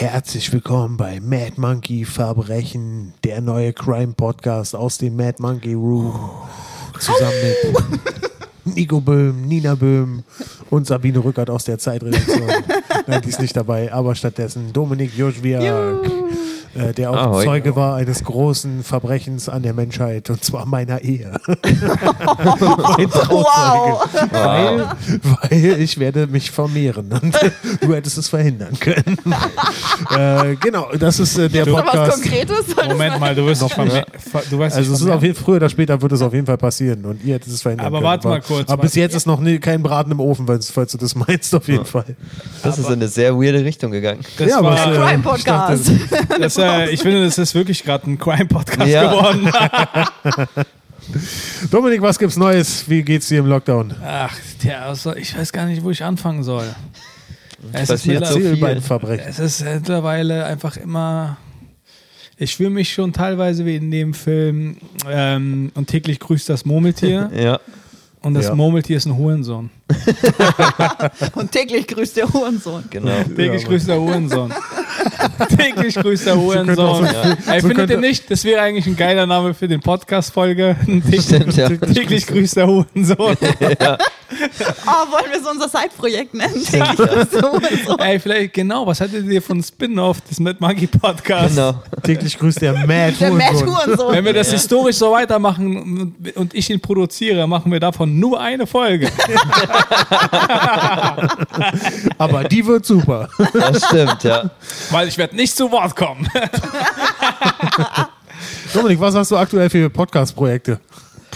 Herzlich willkommen bei Mad Monkey Verbrechen, der neue Crime Podcast aus dem Mad Monkey Room. Zusammen mit Nico Böhm, Nina Böhm und Sabine Rückert aus der Zeitredaktion. Nein, die ist nicht dabei, aber stattdessen Dominik Joschwiak, äh, der auch Ahoi. Zeuge war eines großen Verbrechens an der Menschheit und zwar meiner Ehe. mein Trauzeuge. Weil, weil ich werde mich vermehren und du hättest es verhindern können. äh, genau, das ist äh, der Ist was Podcast. Konkretes? Moment mal, du wirst Noch dich verme- ver- du wirst Also es ist vermehren. auf jeden, früher oder später wird es auf jeden Fall passieren und ihr hättet es verhindern Aber können. warte mal kurz, Aber bis jetzt ist noch nie, kein Braten im Ofen, falls, falls du das meinst, auf jeden Fall. Das ist in eine sehr weirde Richtung gegangen. Das Ja, aber war, äh, Crime Podcast. das, äh, ich finde, das ist wirklich gerade ein Crime-Podcast Ja. geworden. Dominik, was gibt's Neues? Wie geht's dir im Lockdown? Ach, der, also, ich weiß gar nicht, wo ich anfangen soll. Es ist, so es ist mittlerweile einfach immer. Ich fühle mich schon teilweise wie in dem Film ähm, und täglich grüßt das Murmeltier Ja. Und das Ja. Murmeltier ist ein Hurensohn. Und täglich grüßt der Hurensohn. Genau. Täglich Ja, grüßt der Hurensohn. täglich grüßt der Hurensohn. auch ja. Ey, so findet ihr nicht? Das wäre eigentlich ein geiler Name für den Podcast-Folge. Täglich, ja. täglich grüßt der Hurensohn. Oh, wollen wir so unser Side-Projekt nennen? Grüßt der Hurensohn. Ey, vielleicht, genau, was hattet ihr von Spin-Off des Mad Monkey Podcasts? Genau. Täglich grüßt der Mad Der Mad Hurensohn. Hurensohn. Wenn wir das historisch so weitermachen und- und ich ihn produziere, machen wir davon nur eine Folge. Aber die wird super. Das stimmt, ja. Weil ich werde nicht zu Wort kommen. Dominik, was hast du aktuell für Podcast-Projekte?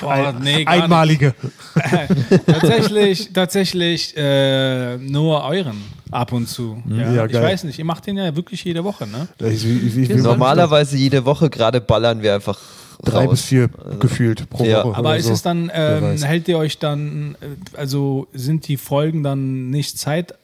Boah, nee, gar nicht. Einmalige. Tatsächlich, tatsächlich äh, nur euren ab und zu. Ja, Ja, ich geil. weiß nicht, ihr macht den ja wirklich jede Woche, ne? Ich, ich, ich, ich, Normalerweise jede Woche gerade ballern wir einfach drei bis raus. vier gefühlt pro Ja. Woche. Aber ist so. es dann, ähm, hält ihr euch dann, äh, also sind die Folgen dann nicht Zeit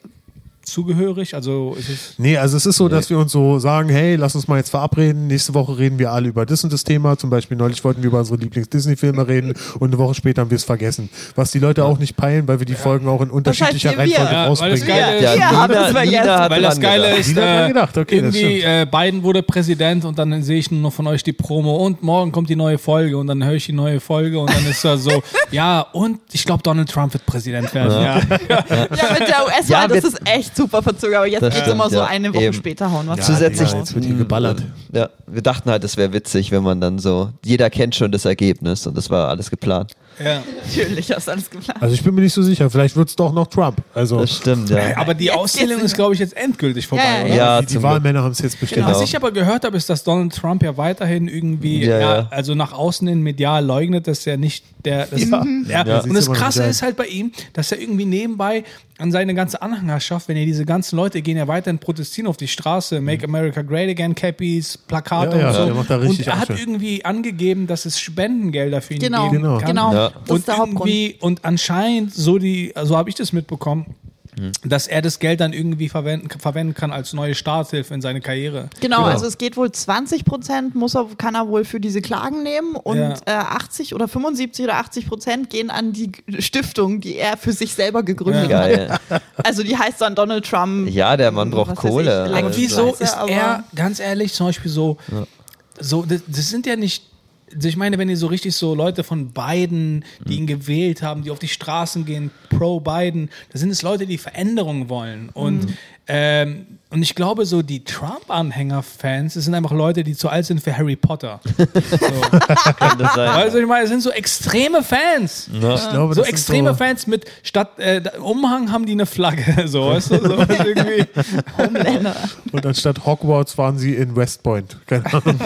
zugehörig? Also ist es. Nee, also es ist so, dass wir uns so sagen, hey, lass uns mal jetzt verabreden. Nächste Woche reden wir alle über das und das Thema. Zum Beispiel neulich wollten wir über unsere Lieblings-Disney-Filme reden und eine Woche später haben wir es vergessen. Was die Leute auch nicht peilen, weil wir die Folgen auch in unterschiedlicher? Reihenfolge Ja, weil das rausbringen. geil ist- Ja, Ja, Nina, aber das war Nina jetzt- hat Weil das Geile gedacht. ist, äh, gedacht, okay, das irgendwie äh, Biden wurde Präsident und dann sehe ich nur noch von euch die Promo und morgen kommt die neue Folge und dann höre ich die neue Folge und dann ist da so, ja und ich glaube Donald Trump wird Präsident werden. Ja. Ja, mit der US-Wahl, Ja, das ist echt super verzögert. Aber jetzt Das geht's stimmt, immer so ja. eine Woche Eben. später hauen was Zusätzlich- Ja, jetzt wird hier geballert. Ja, wir dachten halt, es wäre witzig, wenn man dann so, jeder kennt schon das Ergebnis und das war alles geplant. Ja. Natürlich, hast du alles geplant. Also ich bin mir nicht so sicher. Vielleicht wird es doch noch Trump. Also Das stimmt, ja. Aber die Auszählung geht's- ist, glaube ich, jetzt endgültig vorbei. Ja, ja, oder? Ja, die, die Wahlmänner haben es jetzt bestimmt. Genau. Was ich aber gehört habe, ist, dass Donald Trump ja weiterhin irgendwie, Ja, ja, ja. also nach außen hin medial leugnet, dass er nicht der. Das, ja. Ja, Und das Krasse ist halt bei ihm, dass er irgendwie nebenbei an seine ganze Anhängerschaft, wenn er diese ganzen Leute gehen ja weiterhin protestieren auf die Straße, Make America Great Again, Cappies, Plakate Ja, ja, und so. der macht da richtig und er hat irgendwie angegeben, dass es Spendengelder für ihn Genau, geben Genau. kann. genau. Ja. Das Und ist der Hauptgrund. irgendwie, und anscheinend, so die, so habe ich das mitbekommen, Hm. dass er das Geld dann irgendwie verwenden, verwenden kann als neue Starthilfe in seine Karriere. Genau, also es geht wohl 20 Prozent muss er, kann er wohl für diese Klagen nehmen und Ja. äh, 80 oder 75 oder 80 Prozent gehen an die Stiftung, die er für sich selber gegründet hat. Geil. Also die heißt dann Donald Trump. Ja, der Mann braucht ich, Kohle. lange Aber wieso ist er, ganz ehrlich, zum Beispiel so, so das, das sind ja nicht, also ich meine, wenn ihr so richtig so Leute von Biden, die ihn gewählt haben, die auf die Straßen gehen, pro Biden, das sind es Leute, die Veränderungen wollen. Und, ähm, und ich glaube, so die Trump-Anhänger-Fans, das sind einfach Leute, die zu alt sind für Harry Potter. So. kann das sein. Also ich meine, es sind so extreme Fans. Ich glaube, So das extreme Fans mit statt äh, Umhang haben die eine Flagge, so weißt du, so irgendwie. Und anstatt Hogwarts waren sie in West Point. Keine Ahnung.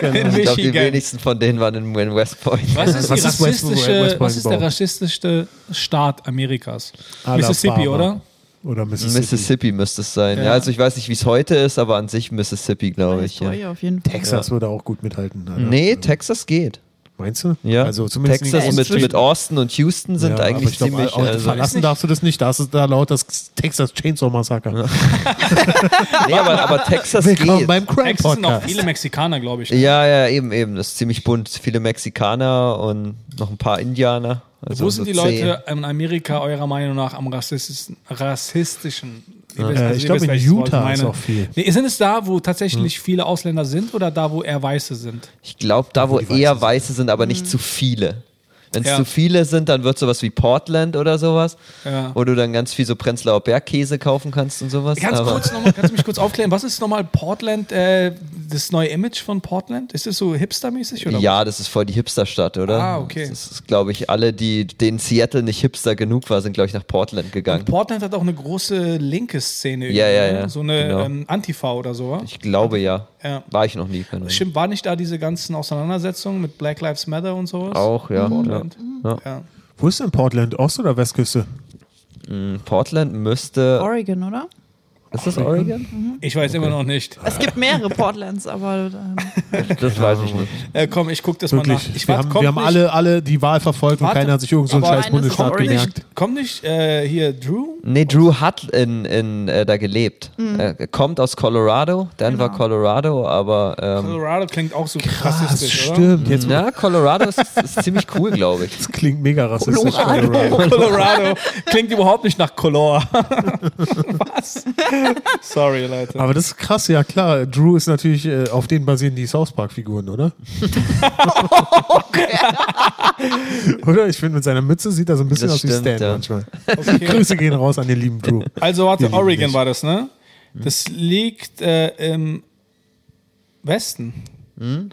Keine Ahnung. Ich glaube, die wenigsten von denen waren in, West Point. Was ist, Was die ist West- rassistische, West Point was ist der rassistischste Staat Amerikas? Alabama. Mississippi, oder? Oder Mississippi. Mississippi müsste es sein. Ja. Ja. also ich weiß nicht, wie es heute ist, aber an sich Mississippi, glaube ich. Ja. Auf jeden Fall. Texas würde auch gut mithalten. Alter. Nee, Texas geht. Meinst du? Ja. Also zumindest Texas mit, mit Austin und Houston sind Ja, aber eigentlich ich glaub, ziemlich. au- Also, verlassen darfst du das nicht. Da ist da laut das Texas Chainsaw Massaker. nee, aber, aber Texas Willkommen geht. beim Crime Texas sind auch viele Mexikaner, glaube ich. Ja, ja, eben, eben. Das ist ziemlich bunt. Viele Mexikaner und noch ein paar Indianer. Also Wo so sind die zehn. Leute in Amerika eurer Meinung nach am rassistischsten, rassistischen? Wisst- Äh, also ich glaube, in Utah ist auch viel. Nee, sind es da, wo tatsächlich viele Ausländer sind oder da, wo eher Weiße sind? Ich glaube, da wo die Weiße eher sind. Weiße sind, aber nicht zu viele. Wenn es Ja. zu viele sind, dann wird sowas wie Portland oder sowas, Ja. wo du dann ganz viel so Prenzlauer Bergkäse kaufen kannst und sowas. Ganz aber kurz nochmal, kannst du mich kurz aufklären? Was ist nochmal Portland, äh, das neue Image von Portland? Ist das so hipstermäßig oder? ja, das ist voll die Hipsterstadt, oder? Ah, okay. Das ist, glaube ich, alle, die denen Seattle nicht hipster genug war, sind, glaube ich, nach Portland gegangen. Und Portland hat auch eine große linke Szene. Ja, ja, ne? ja, So eine genau. ähm, Antifa oder so. wa? Ich glaube ja. Ja. War ich noch nie. Stimmt, war nicht da diese ganzen Auseinandersetzungen mit Black Lives Matter und sowas? Auch, ja. Portland. Ja. Ja. Wo ist denn Portland? Ost- oder Westküste? Mm, Portland müsste. Oregon, oder? Ist das Oregon? Ich weiß immer noch nicht. Es gibt mehrere Portlands, aber ähm, Das weiß ich nicht. Äh, komm, ich guck das mal Wirklich. nach. Ich wir warte, haben, wir haben alle, alle die Wahl verfolgt und Warte, keiner hat sich irgend so scheiß Bundesstaat gemerkt. nicht, kommt nicht äh, hier Drew? Nee, Drew hat in, in, äh, da gelebt. Er kommt aus Colorado, Denver, Genau. Colorado, aber. Ähm, Colorado klingt auch so Krass, rassistisch, oder? stimmt. Jetzt ja, Colorado ist, ist ziemlich cool, glaube ich. das klingt mega rassistisch. Colorado. Colorado. Colorado klingt überhaupt nicht nach Color. Was? Sorry, Leute. Aber das ist krass, ja klar. Drew ist natürlich, äh, auf denen basieren die South Park-Figuren, oder? oder? Ich finde, mit seiner Mütze sieht er so ein bisschen Das aus wie stimmt, Stan ja. manchmal. Okay. Grüße gehen raus an den lieben Drew. Also warte, lieben Oregon dich. war das, ne? Das liegt äh, im Westen.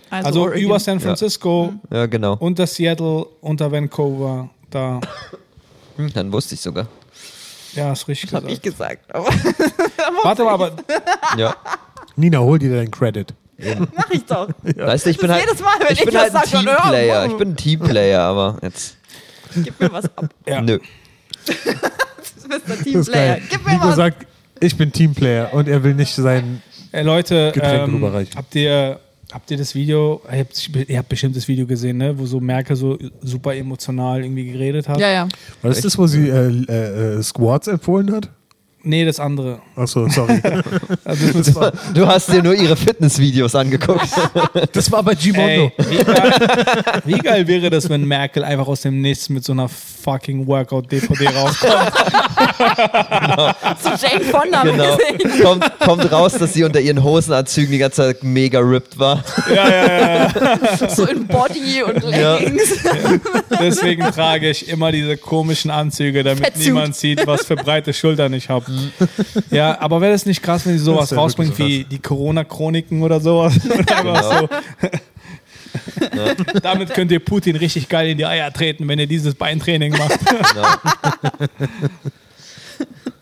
also, Also Oregon. über San Francisco, Ja, genau. unter Seattle, unter Vancouver, da. Hm, Dann wusste ich sogar. Ja, ist richtig Hab ich gesagt. Aber Warte mal, aber Ja. Nina, hol dir deinen Credit. mach ich doch. Weißt du, ich bin Das halt, jedes Mal, wenn ich ich bin halt ein sag, dann, ja, Teamplayer. Ich bin ein Teamplayer, aber jetzt. Gib mir was ab. ja. Nö. Du bist Das ist Teamplayer. Gib mir Nico was. sagt, ich bin Teamplayer und er will nicht sein. Äh, Leute, Getränke ähm, habt ihr habt ihr das Video? Ihr habt, ihr habt bestimmt das Video gesehen, ne? Wo so Merkel so super emotional irgendwie geredet hat. ja, ja. Was ist das, wo sie äh, äh, Squats empfohlen hat? Nee, das andere. Achso, sorry. Also das zwei- Du hast dir nur ihre Fitnessvideos angeguckt. das war bei Gimondo. Ey, wie, geil, wie geil wäre das, wenn Merkel einfach aus dem Nichts mit so einer fucking Workout-DVD rauskommt? Zu Jane Fonda genau. Kommt, kommt raus, dass sie unter ihren Hosenanzügen die ganze Zeit mega ripped war. ja, ja, ja. So in Body und Ja. Leggings. Deswegen trage ich immer diese komischen Anzüge, damit Fettsuit. niemand sieht, was für breite Schultern ich habe. Ja, aber wäre das nicht krass, wenn sie sowas wär rausbringt wirklich wie die Corona-Chroniken oder sowas? Und einfach so. Damit könnt ihr Putin richtig geil in die Eier treten, wenn ihr dieses Beintraining macht.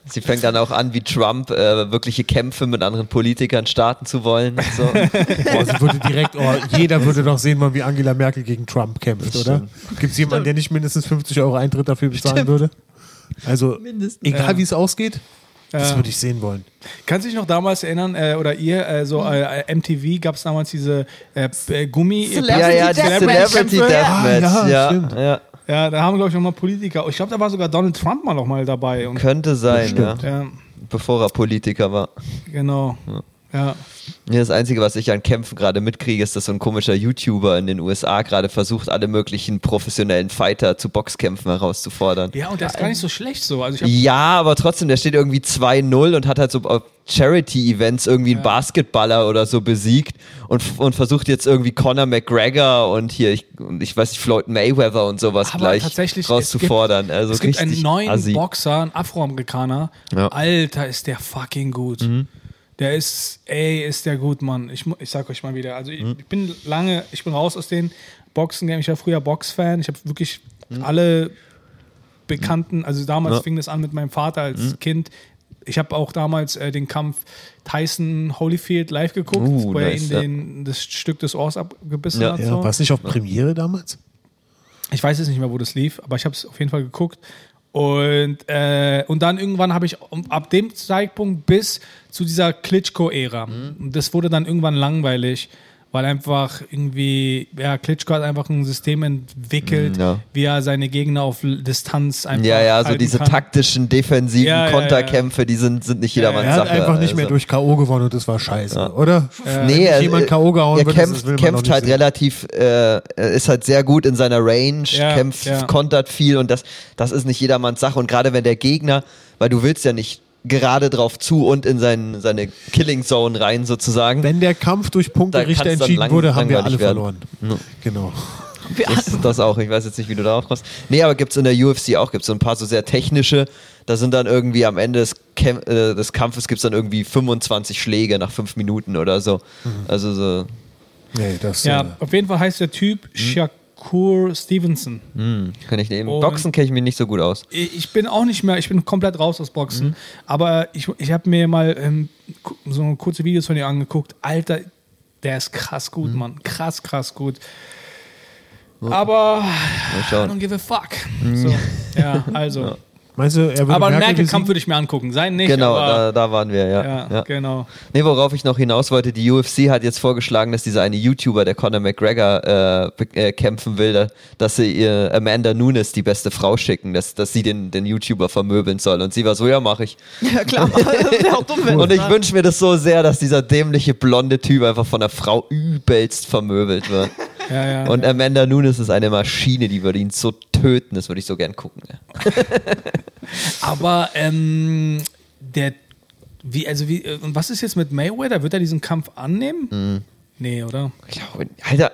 Sie fängt dann auch an, wie Trump äh, wirkliche Kämpfe mit anderen Politikern starten zu wollen. Und so. Boah, sie würde direkt, oh, jeder würde doch sehen wollen, wie Angela Merkel gegen Trump kämpft, oder? Gibt es jemanden, der nicht mindestens 50 Euro Eintritt dafür bezahlen würde? Also, Mindestens. egal Ja. wie es ausgeht, das Ja. würde ich sehen wollen. Kannst du dich noch damals erinnern, äh, oder ihr, äh, so äh, MTV gab es damals diese äh, äh, Gummi... Celebrity ja, ja, die Deathmatch. Celebrity. Deathmatch. Ah, ja, ja, stimmt. ja. Ja, da haben, glaube ich, noch mal Politiker. Ich glaube, da war sogar Donald Trump mal noch mal dabei. Und, Könnte sein, ja. ja, Bevor er Politiker war. genau. Ja. Ja, das Einzige, was ich an Kämpfen gerade mitkriege, ist, dass so ein komischer YouTuber in den USA gerade versucht, alle möglichen professionellen Fighter zu Boxkämpfen herauszufordern. ja, und der ist gar nicht so schlecht so. Also Ja, aber trotzdem, der steht irgendwie 2-0 und hat halt so auf Charity-Events irgendwie einen Basketballer oder so besiegt und, und versucht jetzt irgendwie Conor McGregor und hier, ich, und ich weiß nicht, Floyd Mayweather und sowas Aber gleich tatsächlich, es rauszufordern. also es gibt einen neuen assi. Boxer, einen Afroamerikaner. Ja. Alter, ist der fucking gut. Der ist, ey, ist der gut, Mann. Ich, ich sag euch mal wieder. Also ich, ich bin lange, ich bin raus aus den Boxen-Game. Ich war früher Box-Fan. Ich habe wirklich alle Bekannten, also damals Ja. fing das an mit meinem Vater als Kind. Ich habe auch damals äh, den Kampf Tyson Holyfield live geguckt, Uh, wo er nice, ihn ja. das Stück des Ohrs abgebissen Ja. hat. So. war es nicht auf Premiere damals? Ich weiß jetzt nicht mehr, wo das lief, aber ich habe es auf jeden Fall geguckt. Und, äh, und dann irgendwann habe ich ab dem Zeitpunkt bis zu dieser Klitschko-Ära. Und das wurde dann irgendwann langweilig, weil einfach irgendwie, ja, Klitschko hat einfach ein System entwickelt, Mm, ja. wie er seine Gegner auf Distanz einfach. Ja, ja, so diese kann. taktischen, defensiven Ja, ja, Konterkämpfe, die sind, sind nicht jedermanns Er hat Sache. einfach nicht mehr also. durch K.O. gewonnen und das war scheiße, oder? Nee, Wenn er, jemand K.O. gehauen er wird, das kämpft, will man kämpft halt sehen. relativ, äh, ist halt sehr gut in seiner Range, Ja, kämpft, ja. kontert viel und das, das ist nicht jedermanns Sache. Und gerade wenn der Gegner, weil du willst ja nicht gerade drauf zu und in sein, seine Killing Zone rein sozusagen. Wenn der Kampf durch Da Punkterichter dann entschieden lang- wurde, haben wir alle verloren. Genau. Wir Das, das auch. Ich weiß jetzt nicht, wie du darauf kommst. Nee, aber gibt's in der UFC auch. Gibt's so ein paar so sehr technische. Da sind dann irgendwie am Ende des, Kämp äh, des Kampfes gibt's dann irgendwie 25 Schläge nach fünf Minuten oder so. Also so. Nee, das Ja, äh, auf jeden Fall heißt der Typ Shakur Stevenson. Hm, kann ich nehmen. Und- Boxen kenne ich mich nicht so gut aus. Ich bin auch nicht mehr, ich bin komplett raus aus Boxen. Aber ich, ich habe mir mal ähm, so kurze Videos von dir angeguckt. Alter, der ist krass gut, Mann. Krass, krass gut. Aber Mal I don't give a fuck. So, ja, also. Meinst du, er würde Aber einen Merkel Merkel-Kampf würde ich mir angucken. Sein nicht, Genau, da, aber. da waren wir, ja. ja, ja. genau. Nee, worauf ich noch hinaus wollte, die UFC hat jetzt vorgeschlagen, dass dieser eine YouTuber, der Conor McGregor äh, äh, kämpfen will, da, dass sie ihr Amanda Nunes, die beste Frau, schicken, dass, dass sie den, den YouTuber vermöbeln soll. Und sie war so, ja, mache ich. Ja, klar. Dumm, Und ich wünsche mir das so sehr, dass dieser dämliche blonde Typ einfach von der Frau übelst vermöbelt wird. Ja, ja, Und ja. Amanda Nunes ist eine Maschine, die würde ihn so töten, das würde ich so gern gucken. Aber ähm, der, wie, also wie, äh, und was ist jetzt mit Mayweather? Wird er diesen Kampf annehmen? Mhm. Nee, oder? Ich glaube, Alter,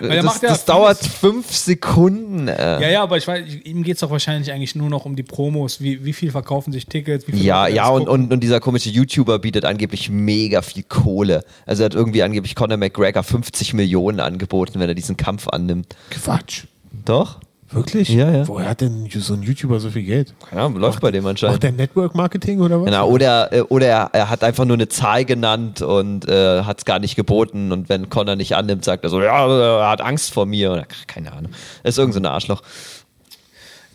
er das, das vieles- dauert fünf Sekunden. Äh. Ja, ja, aber ich weiß, ihm geht es doch wahrscheinlich eigentlich nur noch um die Promos. Wie, wie viel verkaufen sich Tickets? Ja, ja, das und, und, und dieser komische YouTuber bietet angeblich mega viel Kohle. Also er hat irgendwie angeblich Conor McGregor 50 Millionen angeboten, wenn er diesen Kampf annimmt. Quatsch. Doch? Wirklich? Ja, ja. Woher hat denn so ein YouTuber so viel Geld? Ahnung, läuft bei dem Macht anscheinend. der Network Marketing oder was? Genau, oder äh, oder er, er hat einfach nur eine Zahl genannt und äh, hat es gar nicht geboten. Und wenn Conor nicht annimmt, sagt er so, ja, er hat Angst vor mir. Oder keine Ahnung. Das ist irgend so ein Arschloch.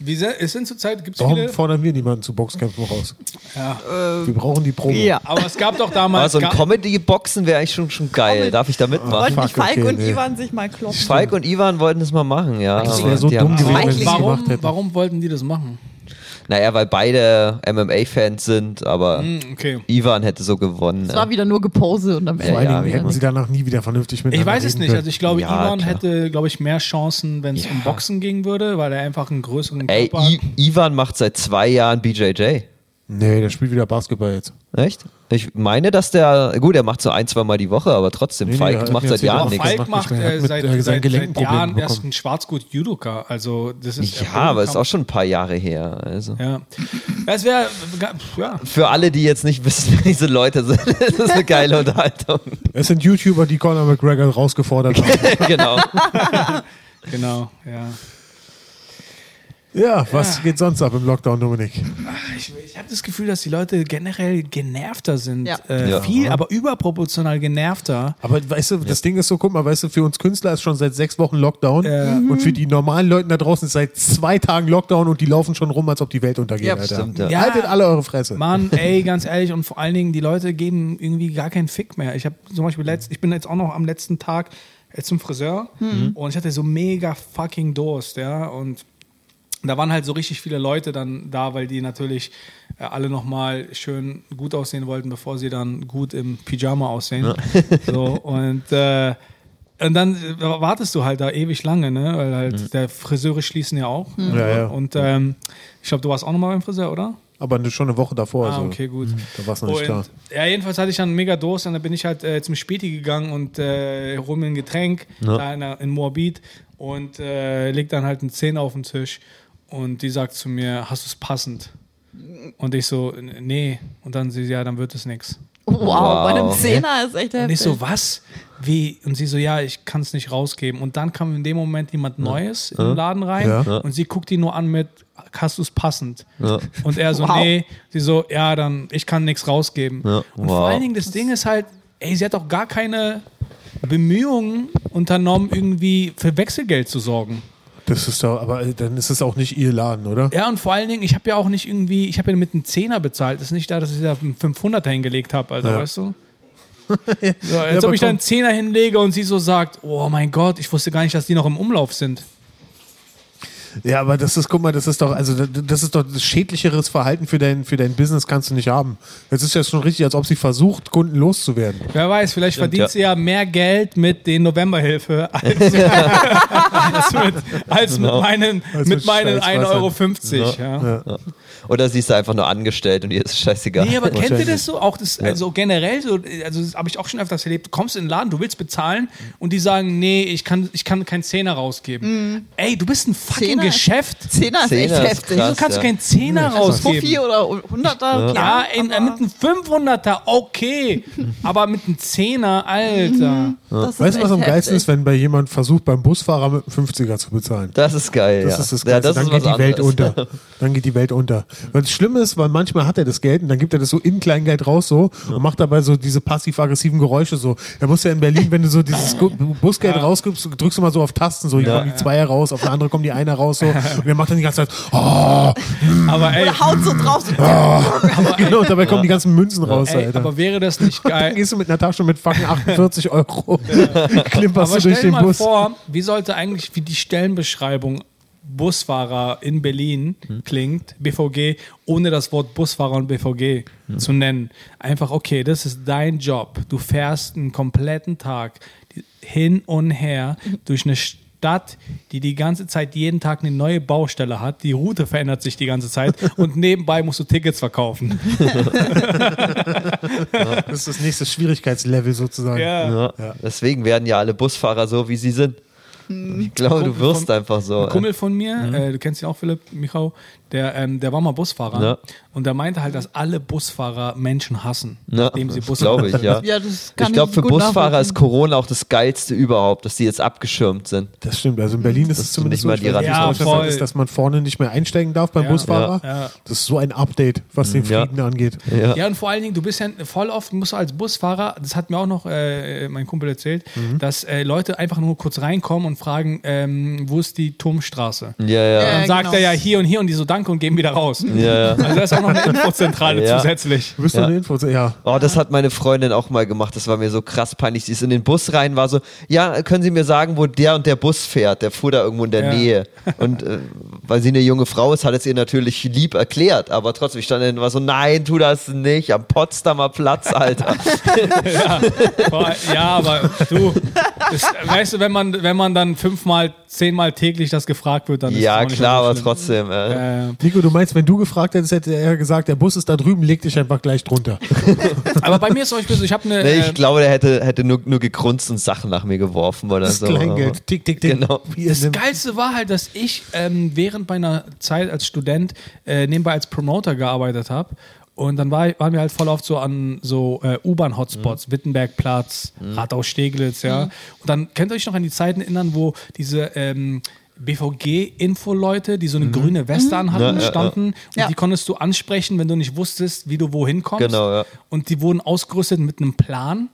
Wie sehr, es sind zurzeit, gibt es Warum viele. fordern wir niemanden zu Boxkämpfen raus? Ja. Wir brauchen die Promo. Ja. Aber es gab doch damals. so ein Comedy-Boxen wäre eigentlich schon, schon geil. Comedy- Darf ich da mitmachen? Wollten die Falk okay, und nee. Ivan sich mal kloppen? Falk und Ivan wollten das mal machen, ja. Das wäre so dumm gewesen, wenn sie es gemacht warum, hätten. warum wollten die das machen? Naja, weil beide MMA-Fans sind, aber Hm, okay. Ivan hätte so gewonnen. Es war wieder nur Gepose und am Vor Ende. allen Dingen ja, hätten sie danach nie wieder vernünftig Ich miteinander weiß es nicht. Also ich glaube, Ja, Ivan klar. hätte, glaube ich, mehr Chancen, wenn es Ja. um Boxen gehen würde, weil er einfach einen größeren Ey, Körper hat. I Ivan macht seit zwei Jahren BJJ. Nee, der spielt wieder Basketball jetzt. Echt? Ich meine, dass der, gut, er macht so ein, zwei Mal die Woche, aber trotzdem, Nee, nee, Falk er hat macht seit Jahren nichts. Falk- Falk macht macht nicht mehr. Er äh, seit, äh, seinen seit, seit Gelenkenproblemen Jahren erst bekommen. ein Schwarzgut-Judoka. Also das ist Ja, aber ist auch schon ein paar Jahre her. Also. Ja. Das wäre, ja. Für alle, die jetzt nicht wissen, wer diese Leute sind, das ist eine geile Unterhaltung. Es sind YouTuber, die Conor McGregor rausgefordert haben. genau. Genau, ja. Ja, was geht sonst ab im Lockdown, Dominik? Ich, ich habe das Gefühl, dass die Leute generell genervter sind. Ja. Äh, Ja. Viel, aber überproportional genervter. Aber weißt du, das Ding ist so, guck mal, weißt du, für uns Künstler ist schon seit sechs Wochen Lockdown Ja. und für die normalen Leute da draußen ist seit zwei Tagen Lockdown und die laufen schon rum, als ob die Welt untergeht, Ja, Alter. stimmt, ja. Ja. Haltet alle eure Fresse. Mann, ey, ganz ehrlich, und vor allen Dingen, die Leute geben irgendwie gar keinen Fick mehr. Ich habe zum Beispiel letzt, ich bin jetzt auch noch am letzten Tag äh, zum Friseur und ich hatte so mega fucking Durst, ja, und da waren halt so richtig viele Leute dann da, weil die natürlich äh, alle nochmal schön gut aussehen wollten, bevor sie dann gut im Pyjama aussehen. So, und, äh, und dann äh, wartest du halt da ewig lange, ne? Weil halt der Friseure schließen ja auch. Ja, ja. Und ähm, ich glaube, du warst auch nochmal beim Friseur, oder? Aber schon eine Woche davor. Ah, also, okay, gut. Da war es noch nicht klar. Ja, jedenfalls hatte ich dann mega Durst und dann bin ich halt äh, zum Späti gegangen und äh, hol mir ein Getränk da in, in Moabit und äh, leg dann halt einen Zehner auf den Tisch und die sagt zu mir, hast du es passend? Und ich so, nee. Und dann sie, ja, dann wird es nichts. Wow, Wow. bei einem Zehner ist echt Und heftig. ich so, was? Wie? Und sie so, ja, ich kann es nicht rausgeben. Und dann kam in dem Moment jemand Neues in den Laden rein Ja. und sie guckt ihn nur an mit, hast du es passend? Und er so, Wow. nee. Sie so, ja, dann, ich kann nichts rausgeben. Ja, Und vor wow. allen Dingen, das Ding ist halt, ey, sie hat auch gar keine Bemühungen unternommen, irgendwie für Wechselgeld zu sorgen. Das ist doch, aber äh, dann ist es auch nicht ihr Laden, oder? Ja, und vor allen Dingen, ich habe ja auch nicht irgendwie, ich habe ja mit einem Zehner bezahlt. Das ist nicht da, dass ich da einen 500er hingelegt habe, also, Ja. weißt du? So, als aber ob ich da einen Zehner hinlege und sie so sagt, oh mein Gott, ich wusste gar nicht, dass die noch im Umlauf sind. Ja, aber das ist, guck mal, das ist doch, also das ist doch das schädlicheres Verhalten für dein, für dein Business kannst du nicht haben. Das ist ja schon richtig, als ob sie versucht, Kunden loszuwerden. Wer weiß, vielleicht Stimmt, verdient ja. sie ja mehr Geld mit den Novemberhilfe als, als mit, als mit meinen, Als mit meinen Scheißwassern. 1,50 Euro. Ja. Ja. Oder sie ist einfach nur angestellt und ihr ist scheißegal. Nee, aber kennt ihr das so? Auch das, also generell so, also das habe ich auch schon öfters erlebt. Du kommst in den Laden, du willst bezahlen und die sagen, nee, ich kann, ich kann keinen Zehner rausgeben. Ey, du bist ein fucking Ist- Geschäft. Zehner ist echt Zehner ist heftig. krass. Du kannst ja. keinen Zehner rausgeben. Fuffi oder Hunderter, klar. Ja, in, aber mit einem 500er, okay. Aber mit einem Zehner, Alter. das ist Weißt du, was echt am geilsten heftig. ist, wenn bei jemand versucht, beim Busfahrer mit einem 50er zu bezahlen? Das ist geil, Das ja. ist das ja, Geilste. das dann ist geht was die Welt anderes. unter. Dann geht die Welt unter. Und das Schlimme ist, weil manchmal hat er das Geld und dann gibt er das so in Kleingeld raus so und macht dabei so diese passiv-aggressiven Geräusche so. Er muss ja in Berlin, wenn du so dieses Gu- Busgeld rausgibst, drückst du mal so auf Tasten, so hier Ja. kommen die Zweier raus, auf der andere kommen die Einer raus so. Und er macht dann die ganze Zeit, oh, Aber ey, Oder haut so drauf. So, genau, und dabei kommen die ganzen Münzen raus, ey Alter. aber wäre das nicht dann geil? gehst du mit einer Tasche mit fucking 48 Euro, klimperst Aber du durch stell dir den mal Bus. vor, wie sollte eigentlich wie die Stellenbeschreibung Busfahrer in Berlin Hm. klingt, BVG, ohne das Wort Busfahrer und BVG Hm. zu nennen. Einfach, okay, das ist dein Job. Du fährst einen kompletten Tag hin und her durch eine Stadt, die die ganze Zeit jeden Tag eine neue Baustelle hat. Die Route verändert sich die ganze Zeit und nebenbei musst du Tickets verkaufen. Das ist das nächste Schwierigkeitslevel sozusagen. Ja. Deswegen werden ja alle Busfahrer so, wie sie sind. Ich glaube, du wirst von- einfach so. Ein Kumpel von mir, äh, du kennst ihn auch, Philipp, Michau, der, ähm, der war mal Busfahrer. Ja. Und der meinte halt, dass alle Busfahrer Menschen hassen, Ja, nachdem sie Bus glaube ich, ja. ja, das kann Ich glaube, für Busfahrer ist. Corona auch das Geilste überhaupt, dass sie jetzt abgeschirmt sind. Das stimmt. Also in Berlin ist es zumindest nicht mal so, die Rand- wie Ja, voll. ist, dass man vorne nicht mehr einsteigen darf beim Ja. Busfahrer. Ja. Ja. Das ist so ein Update, was den Ja. Frieden angeht. Ja. Ja, und vor allen Dingen, du bist ja voll oft, musst du als Busfahrer, das hat mir auch noch äh, mein Kumpel erzählt, Mhm. dass äh, Leute einfach nur kurz reinkommen und fragen, ähm, wo ist die Turmstraße? Ja, ja. Ja, Dann sagt genau. er ja hier und hier und die so danke und gehen wieder raus. Ja, ja. Also da ist auch noch eine Infozentrale Ja. zusätzlich. Du bist Ja. eine Info. Ja. Oh, das hat meine Freundin auch mal gemacht. Das war mir so krass peinlich. Sie ist in den Bus rein, war so, ja, können Sie mir sagen, wo der und der Bus fährt? Der fuhr da irgendwo in der Ja. Nähe. Und äh, weil sie eine junge Frau ist, hat es ihr natürlich lieb erklärt. Aber trotzdem, ich stand dann war so, nein, tu das nicht. Am Potsdamer Platz, Alter. Boah, Ja, aber du, das, weißt du, wenn man, wenn man dann fünfmal, zehnmal täglich das gefragt wird, dann ist es ja, klar, aber trotzdem. Äh. Äh, Nico, du meinst, wenn du gefragt hättest, hätte er gesagt, der Bus ist da drüben, leg dich einfach gleich drunter. aber bei mir ist zum Beispiel so, ich habe eine. Nee, äh, ich glaube, der hätte, hätte nur, nur gegrunzt und Sachen nach mir geworfen oder Das so. Kleingeld. Tick, tick, tick. Genau. Das Geilste war halt, dass ich ähm, während meiner Zeit als Student äh, nebenbei als Promoter gearbeitet habe. Und dann war, waren wir halt voll oft so an so äh, U-Bahn-Hotspots, Mhm. Wittenbergplatz, Rathaus-Steglitz, ja. Und dann könnt ihr euch noch an die Zeiten erinnern, wo diese ähm, BVG-Info-Leute, die so eine grüne Weste anhatten, Ja, ja, ja. standen. Und Ja. die konntest du ansprechen, wenn du nicht wusstest, wie du wohin kommst. Genau, ja. Und die wurden ausgerüstet mit einem Plan,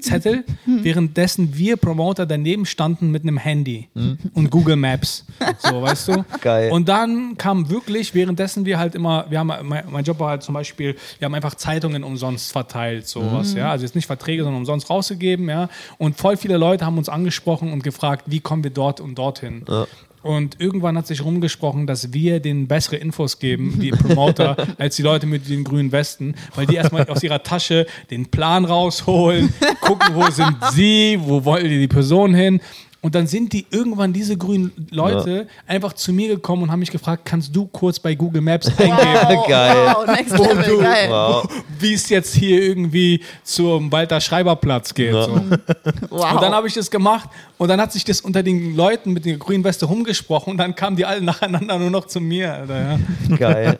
Zettel, währenddessen wir Promoter daneben standen mit einem Handy und Google Maps. So, weißt du? Geil. Und dann kam wirklich, währenddessen wir halt immer, wir haben, mein, mein Job war halt zum Beispiel, wir haben einfach Zeitungen umsonst verteilt, sowas, ja. Also jetzt nicht Verträge, sondern umsonst rausgegeben, ja. Und voll viele Leute haben uns angesprochen und gefragt, wie kommen wir dort und dorthin. Und irgendwann hat sich rumgesprochen, dass wir denen bessere Infos geben, die Promoter, als die Leute mit den grünen Westen, weil die erstmal aus ihrer Tasche den Plan rausholen, gucken, wo sind sie, wo wollen die, die Person hin. Und dann sind die irgendwann, diese grünen Leute, einfach zu mir gekommen und haben mich gefragt, kannst du kurz bei Google Maps eingeben, Wow, Geil. Wow, next level, geil. Wow. wie es jetzt hier irgendwie zum Walter Schreiberplatz geht. So. Wow. Und dann habe ich das gemacht und dann hat sich das unter den Leuten mit der grünen Weste rumgesprochen und dann kamen die alle nacheinander nur noch zu mir. Alter, ja. Geil.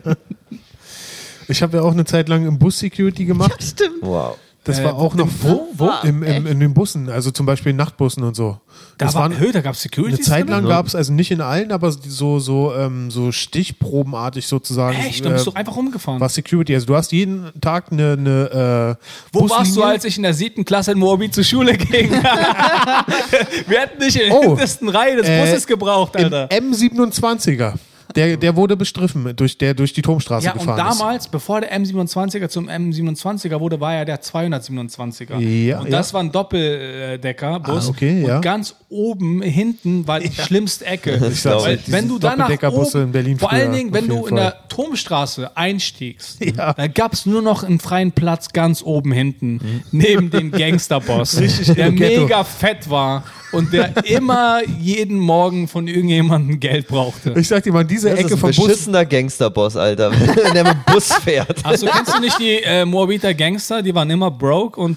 Ich habe ja auch eine Zeit lang im Bus Security gemacht. Stimmt. Wow. Das Äh, war auch noch wo? Wo? Im, im, in den Bussen, also zum Beispiel in Nachtbussen und so. Da, Das war, waren, da gab es Security. eine Zeit lang gab es, also nicht in allen, aber so, so, ähm, so stichprobenartig sozusagen. Echt? Dann bist du äh, einfach rumgefahren. war Security. Also du hast jeden Tag eine, eine äh, Wo warst du, Buslinie. als ich in der siebten Klasse in Moabit zur Schule ging? Wir hätten dich in der Oh. hintersten Reihe des Äh, Busses gebraucht, Im Alter. M27er. Der, der wurde bestriffen, durch, der durch die Turmstraße Ja, und gefahren damals, bevor der M27er zum M27er wurde, war ja der 227er. Ja, und ja. das war ein Doppeldeckerbus. Ah, okay, ja. Und ganz oben hinten war die schlimmste Ecke. Ich sag's Weil, wenn du danach oben, in Berlin vor früher, allen Dingen, wenn du in der Turmstraße einstiegst, Ja. da gab es nur noch einen freien Platz ganz oben hinten, neben dem Gangsterboss, der mega fett war und der immer jeden Morgen von irgendjemandem Geld brauchte. Ich sag dir mal, diese Das ist Ecke ein vom Bus. beschissener Gangsterboss, Alter, wenn der mit dem Bus fährt. Achso, kennst du nicht die äh, Moabiter Gangster? Die waren immer broke und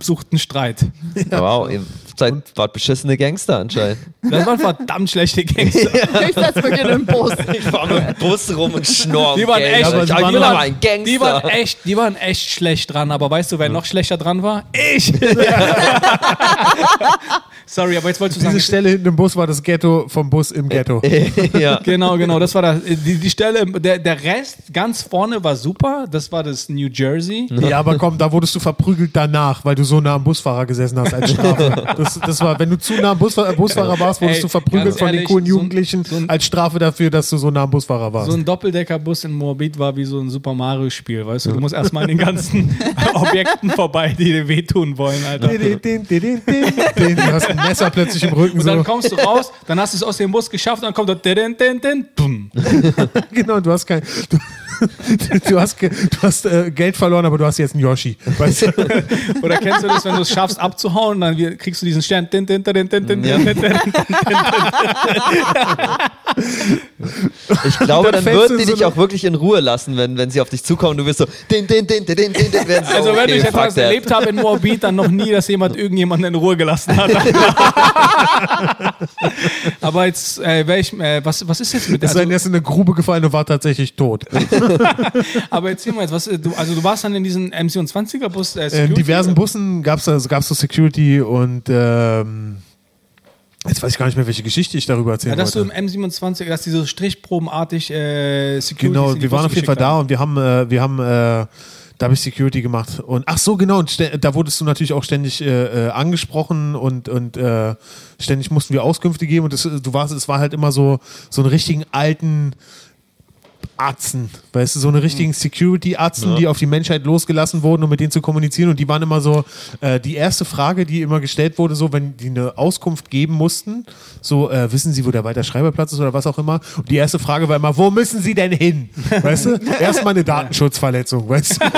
suchten Streit. Wow, seid wart beschissene Gangster anscheinend. Das waren verdammt schlechte Gangster. Ich mich in den Bus. Ich fahr mit dem Bus rum und schnorr. Die waren echt, aber ich die waren- Gangster. die waren echt, die waren echt schlecht dran. Aber weißt du, wer noch schlechter dran war? Ich. Sorry, aber jetzt wolltest du Diese sagen. Stelle hinten imUs war das Ghetto vom Bus im Ghetto. ja. Genau, genau, das war das. Die, die Stelle, der, der Rest ganz vorne war super. Das war das New Jersey. Ja, aber komm, da wurdest du verprügelt danach, weil du so nah am Busfahrer gesessen hast als Strafe. Das, das war, wenn du zu nah am Busfahrer, Busfahrer warst, wurdest Ey, du verprügelt von den ehrlich, coolen so ein- Jugendlichen so ein- als Strafe dafür, dass du so nah am Busfahrer warst. So ein Doppeldeckerbus in Moabit war wie so ein Super Mario-Spiel, weißt du? Du musst erstmal an den ganzen Objekten vorbei, die dir wehtun wollen, Alter. Du hast ein Messer plötzlich im Rücken. Und dann So. kommst du raus, dann hast du es aus dem Bus geschafft, und dann kommt da. Genau, du hast kein. Du, du hast, du hast äh, Geld verloren, aber du hast jetzt einen Yoshi. Weißt du? Oder kennst du das, wenn du es schaffst abzuhauen, dann kriegst du diesen Stern. Din, din, din, din, din, Ja. din, din, din. Ich glaube, Dann dann, würden die so dich auch wirklich in Ruhe lassen, wenn, wenn sie auf dich zukommen. Du wirst so, din, din, din, din, din, din, din, werden sie, Also wenn okay, ich fuck etwas that. erlebt habe in Moabit, dann noch nie, dass jemand irgendjemanden in Ruhe gelassen hat. Aber jetzt, äh, welch, äh, was, was ist jetzt mit also, er ist in eine Grube gefallen und war tatsächlich tot. Aber erzähl mal jetzt, was, äh, du, also du warst dann in diesem MC20er-Bus. Äh, In diversen oder? Bussen gab es also gab's so Security und ähm, jetzt weiß ich gar nicht mehr, welche Geschichte ich darüber erzählen Ja, dass du wollte. im M27, dass die so strichprobenartig äh, Security Genau, wir waren auf jeden Fall da und wir haben, äh, wir haben, äh, da habe ich Security gemacht und ach so genau, da wurdest du natürlich auch ständig äh, äh, angesprochen und und äh, ständig mussten wir Auskünfte geben und das, du warst, es war halt immer so so einen richtigen alten Atzen, weißt du, so eine richtigen Security-Atzen, die auf die Menschheit losgelassen wurden, um mit denen zu kommunizieren. Und die waren immer so, äh, die erste Frage, die immer gestellt wurde, so, wenn die eine Auskunft geben mussten, so, äh, wissen Sie, wo der Walter Schreiberplatz ist oder was auch immer. Und die erste Frage war immer, wo müssen Sie denn hin? Weißt du? Erstmal eine Datenschutzverletzung, weißt du?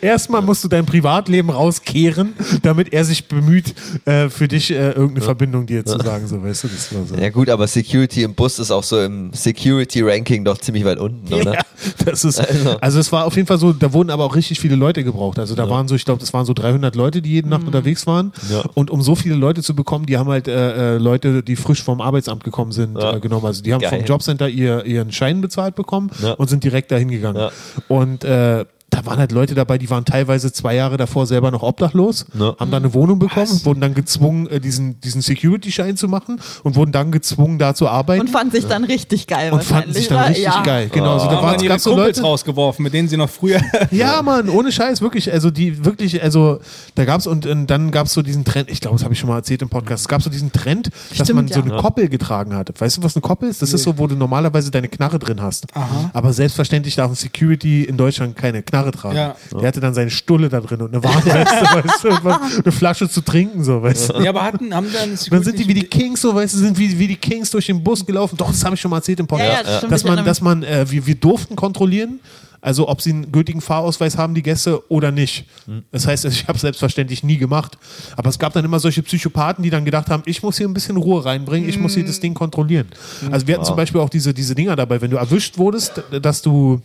Erstmal musst du dein Privatleben rauskehren, damit er sich bemüht, äh, für dich äh, irgendeine Verbindung dir zu sagen, so, weißt du? Das war so. Ja gut, aber Security im Bus ist auch so im Security-Ranking doch ziemlich weit unten, oder? Ja, das ist, Also. also. es war auf jeden Fall so, da wurden aber auch richtig viele Leute gebraucht. Also da waren so, ich glaube, das waren so 300 Leute, die jede Nacht unterwegs waren. Ja. Und um so viele Leute zu bekommen, die haben halt äh, äh, Leute, die frisch vom Arbeitsamt gekommen sind, Ja. äh, genommen. Also die haben Geil. vom Jobcenter ihr, ihren Schein bezahlt bekommen Ja. und sind direkt dahin gegangen. Ja. Und äh, da waren halt Leute dabei, die waren teilweise zwei Jahre davor selber noch obdachlos, Ja. haben da eine Wohnung bekommen, wurden dann gezwungen, äh, diesen, diesen Security-Schein zu machen und wurden dann gezwungen, da zu arbeiten. Und fanden sich dann richtig geil. und fanden sich dann wahrscheinlich, richtig oder? geil. Genau, also Da da haben war dann es ihre gab so Kumpels Leute. rausgeworfen, mit denen sie noch früher. Ja, Mann, ohne Scheiß, wirklich. Also die wirklich, also da gab's und, und dann gab's so diesen Trend, ich glaube, das habe ich schon mal erzählt im Podcast, es gab so diesen Trend, dass Stimmt, man so ja. eine Koppel getragen hat. Weißt du, was eine Koppel ist? Das ist so, wo du normalerweise deine Knarre drin hast. Aber selbstverständlich darf ein Security in Deutschland keine Knarre tragen. Ja. Der hatte dann seine Stulle da drin und eine Warnweste, weißt du, eine Flasche zu trinken, so, weißt du. Ja, aber hatten, haben dann dann sind die wie die Kings, so weißt du, sind wie, wie die Kings durch den Bus gelaufen. Doch, das habe ich schon mal erzählt im Podcast. Ja, ja, das stimmt, dass man, dass man, äh, wir, wir durften kontrollieren, also ob sie einen gültigen Fahrausweis haben, die Gäste, oder nicht. Das heißt, ich habe es selbstverständlich nie gemacht. Aber es gab dann immer solche Psychopathen, die dann gedacht haben, ich muss hier ein bisschen Ruhe reinbringen, ich muss hier das Ding kontrollieren. Also wir hatten zum Beispiel auch diese, diese Dinger dabei, wenn du erwischt wurdest, dass du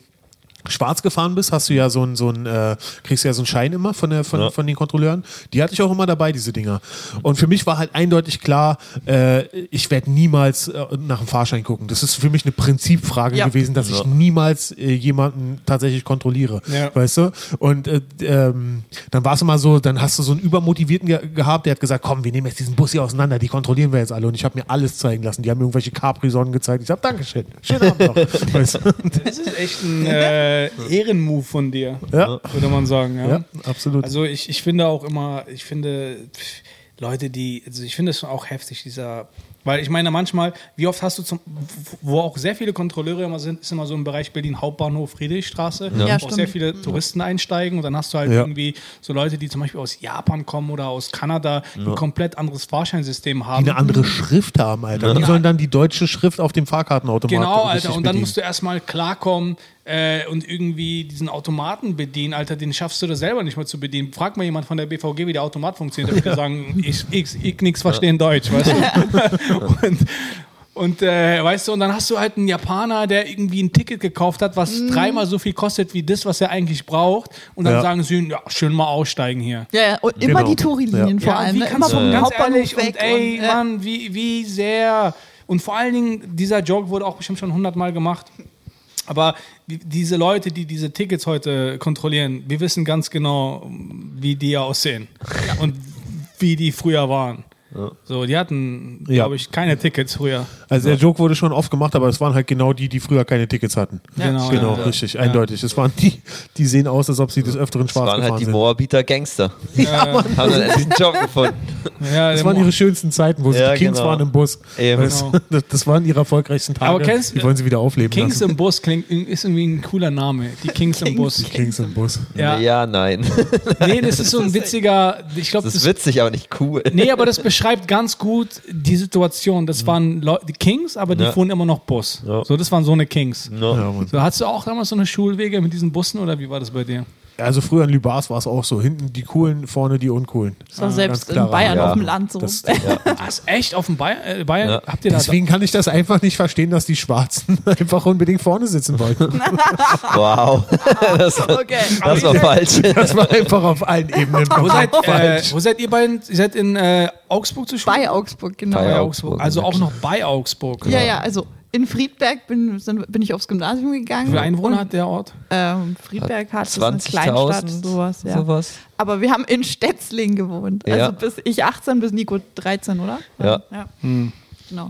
schwarz gefahren bist, hast du ja so ein, so ein äh, kriegst ja so einen Schein immer von, der, von, Ja. von den Kontrolleuren. Die hatte ich auch immer dabei, diese Dinger. Und für mich war halt eindeutig klar, äh, ich werde niemals äh, nach dem Fahrschein gucken. Das ist für mich eine Prinzipfrage Ja. gewesen, dass ich niemals äh, jemanden tatsächlich kontrolliere. Ja. Weißt du? Und äh, ähm, dann war es immer so, dann hast du so einen übermotivierten ge gehabt, der hat gesagt, komm, wir nehmen jetzt diesen Bus hier auseinander, die kontrollieren wir jetzt alle. Und ich habe mir alles zeigen lassen. Die haben mir irgendwelche Capri-Sonnen gezeigt. Ich habe Dankeschön. Schönen Abend noch. weißt du? Das ist echt ein äh, Ehrenmove von dir, Ja. würde man sagen. Ja. Ja, absolut. Also ich, ich finde auch immer, ich finde Leute, die, also ich finde es auch heftig, dieser Weil ich meine, manchmal, wie oft hast du zum, wo auch sehr viele Kontrolleure immer sind, ist immer so im Bereich Berlin Hauptbahnhof, Friedrichstraße, Ja, wo auch sehr viele Touristen einsteigen und dann hast du halt Ja. irgendwie so Leute, die zum Beispiel aus Japan kommen oder aus Kanada, ein komplett anderes Fahrscheinsystem haben. Die eine andere Schrift haben, Alter. Die sollen dann die deutsche Schrift auf dem Fahrkartenautomat Genau, Alter. Und dann bedienen. musst du erstmal klarkommen äh, und irgendwie diesen Automaten bedienen, Alter. Den schaffst du das selber nicht mal zu bedienen. Frag mal jemand von der BVG, wie der Automat funktioniert. Der würde sagen, ich, ich, ich nix verstehen Deutsch, weißt du? und und äh, weißt du, und dann hast du halt einen Japaner, der irgendwie ein Ticket gekauft hat, was dreimal so viel kostet wie das, was er eigentlich braucht. Und dann Ja. sagen sie, ihm, ja, schön mal aussteigen hier. Ja, ja, und immer Genau. die Touri-Linien Ja. vor Ja, allem. wie Ne? kannst Immer du, vom ganz ehrlich, weg. und ey, und. Mann, wie, wie sehr. Und vor allen Dingen, dieser Joke wurde auch bestimmt schon hundertmal gemacht. Aber diese Leute, die diese Tickets heute kontrollieren, wir wissen ganz genau, wie die aussehen und wie die früher waren. So, die hatten, Ja. glaube ich, keine Tickets früher. Also der Joke wurde schon oft gemacht, aber es waren halt genau die, die früher keine Tickets hatten. Genau, Genau, ja. richtig, eindeutig. Es waren die, die sehen aus, als ob sie des Öfteren Das schwarz waren halt gefahren die sind. Moabiter Gangster. Ja, Mann. Haben dann endlich einen Job gefunden. Ja, Das waren Mo- ihre schönsten Zeiten, wo sie Ja, die Kings genau. waren im Bus. Das, Genau. das, das waren ihre erfolgreichsten Tage. Aber kennst- die wollen sie wieder aufleben Kings lassen. im Bus klingt, ist irgendwie ein cooler Name. Die Kings im Bus. Kings im Bus. Ja. Ja, nein. Nee, das ist so ein witziger, ich glaube, Das das ist witzig, aber nicht cool. Nee, aber das beschreibt ganz gut die Situation. Das waren Leu die Kings, aber die Ja. fuhren immer noch Bus. Ja. So, das waren so eine Kings. No. Ja. So, hattest du auch damals so eine Schulwege mit diesen Bussen oder wie war das bei dir? Also früher in Lübars war es auch so. Hinten die Coolen, vorne die Uncoolen. Das war selbst ganz klarer in Bayern Ja. auf dem Land so. Das- Ah, ist echt auf dem Bayern? Äh, Bayern Ja. Habt ihr da? Deswegen kann ich das einfach nicht verstehen, dass die Schwarzen einfach unbedingt vorne sitzen wollten. Wow. Das, okay. das war falsch. Das war einfach auf allen Ebenen wo, seid, äh, falsch. wo seid ihr beiden? Ihr seid in äh, Augsburg zu Schule? Bei Augsburg, genau. Bei. Augsburg. Also auch noch bei Augsburg. Ja, ja, also in Friedberg bin, sind, bin ich aufs Gymnasium Wie gegangen. viele Einwohner Und, hat der Ort? Ähm, Friedberg hat ist eine 20.000, Kleinstadt, sowas, ja. sowas. Aber wir haben in Stetzling gewohnt. Ja. Also bis ich 18, bis Nico 13, oder? Ja. ja. Genau.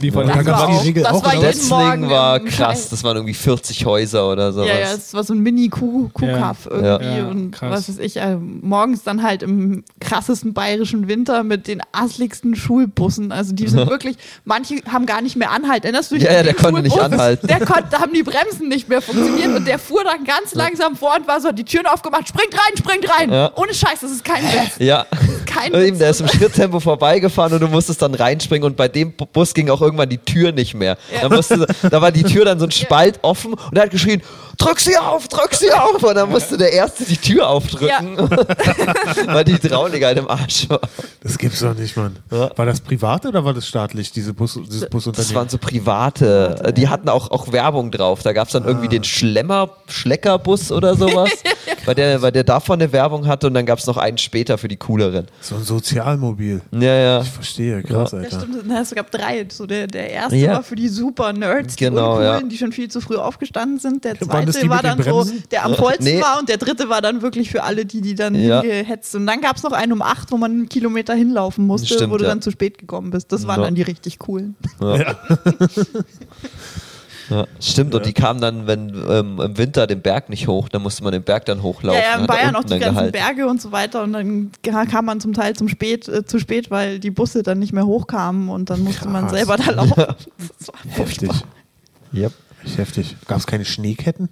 Wie war Da Das war die Regel das auch, war jeden Morgen war krass. Das waren irgendwie 40 Häuser oder sowas. Ja, ja, es war so ein Mini-Kuhkaff Ja. irgendwie Ja, und krass. was weiß ich, äh, morgens dann halt im krassesten bayerischen Winter mit den assligsten Schulbussen. Also die sind wirklich, manche haben gar nicht mehr Anhalt. Erinnerst du dich? Ja, ja, der konnte nicht anhalten. Der konnte, da haben die Bremsen nicht mehr funktioniert und der fuhr dann ganz langsam vor und war so, hat die Türen aufgemacht, springt rein, springt rein. Ja. Ohne Scheiß, das ist kein Witz. Ja. Kein Und eben, Witz. der ist im Schritttempo vorbeigefahren und du musstest dann reinspringen und bei dem Bu- Bus ging auch irgendwann die Tür nicht mehr. Da, musste, da war die Tür dann so ein Spalt offen und er hat geschrien, drück sie auf, drück sie auf. Und dann musste der Erste die Tür aufdrücken, weil die Hydraulik halt im Arsch war. Das gibt's doch nicht, Mann. Ja. War das privat oder war das staatlich, diese Bus, dieses Das Busunternehmen? waren so private, die hatten auch, auch Werbung drauf. Da gab es dann irgendwie den Schlemmer, Schleckerbus oder sowas, weil, der, weil der davon eine Werbung hatte und dann gab es noch einen später für die cooleren. so ein Sozialmobil. Ja, ja. Ich verstehe, krass, Ja, Alter. stimmt. Na, es gab drei. So der, der erste Ja. war für die super Nerds, die Genau, Uncoolen, ja. die schon viel zu früh aufgestanden sind. Der zweite die war dann so, der am vollsten Nee. war und der dritte war dann wirklich für alle, die, die dann Ja. hingehetzt sind. Und dann gab es noch einen um acht, wo man einen Kilometer hinlaufen musste, Stimmt, wo du ja. dann zu spät gekommen bist. Das waren Ja. dann die richtig coolen. Ja, stimmt, und die kamen dann, wenn ähm, im Winter den Berg nicht hoch, dann musste man den Berg dann hochlaufen. ja, ja, in er Bayern auch die ganzen gehalten. Berge und so weiter. Und dann kam man zum Teil zum spät, äh, zu spät, weil die Busse dann nicht mehr hochkamen und dann musste man Krass. selber da laufen. Das war Heftig. Yep. Echt heftig. Gab es keine Schneeketten?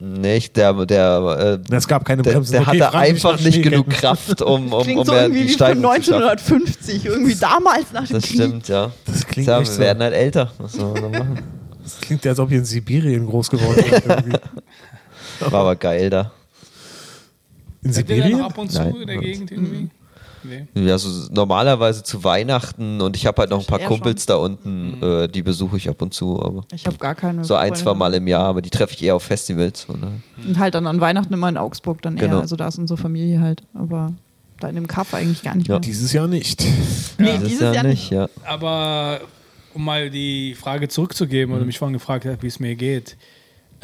Nicht, der, der, äh, Es gab keine der, Bremsen. der Okay, hatte einfach nicht genug. Kraft, um, um, Klingt um so irgendwie die wie von Steigung zu schaffen. 1950, irgendwie damals nach dem Das Krieg. stimmt, ja. Das klingt ja, echt wir so. werden halt älter. Was soll man so machen? Das klingt ja, als ob ihr in Sibirien groß geworden seid. irgendwie. War aber geil da. In Seid ihr da noch Sibirien? ab und zu Nein. in der Gegend irgendwie? Nee. Ja, so normalerweise zu Weihnachten und ich habe halt noch ein paar eher Kumpels da unten, äh, die besuche ich ab und zu, aber Ich habe gar keine. so ein, zwei Mal im Jahr, aber die treffe ich eher auf Festivals. Und, äh, Und halt dann an Weihnachten immer in Augsburg dann eher. Genau. Also da ist unsere Familie halt. Aber da in dem Kaff eigentlich gar nicht Ja. mehr. Dieses Jahr nicht. Nee, dieses dieses Jahr Jahr nicht, ja. Aber um mal die Frage zurückzugeben, Mhm. oder mich vorhin gefragt hat, wie es mir geht.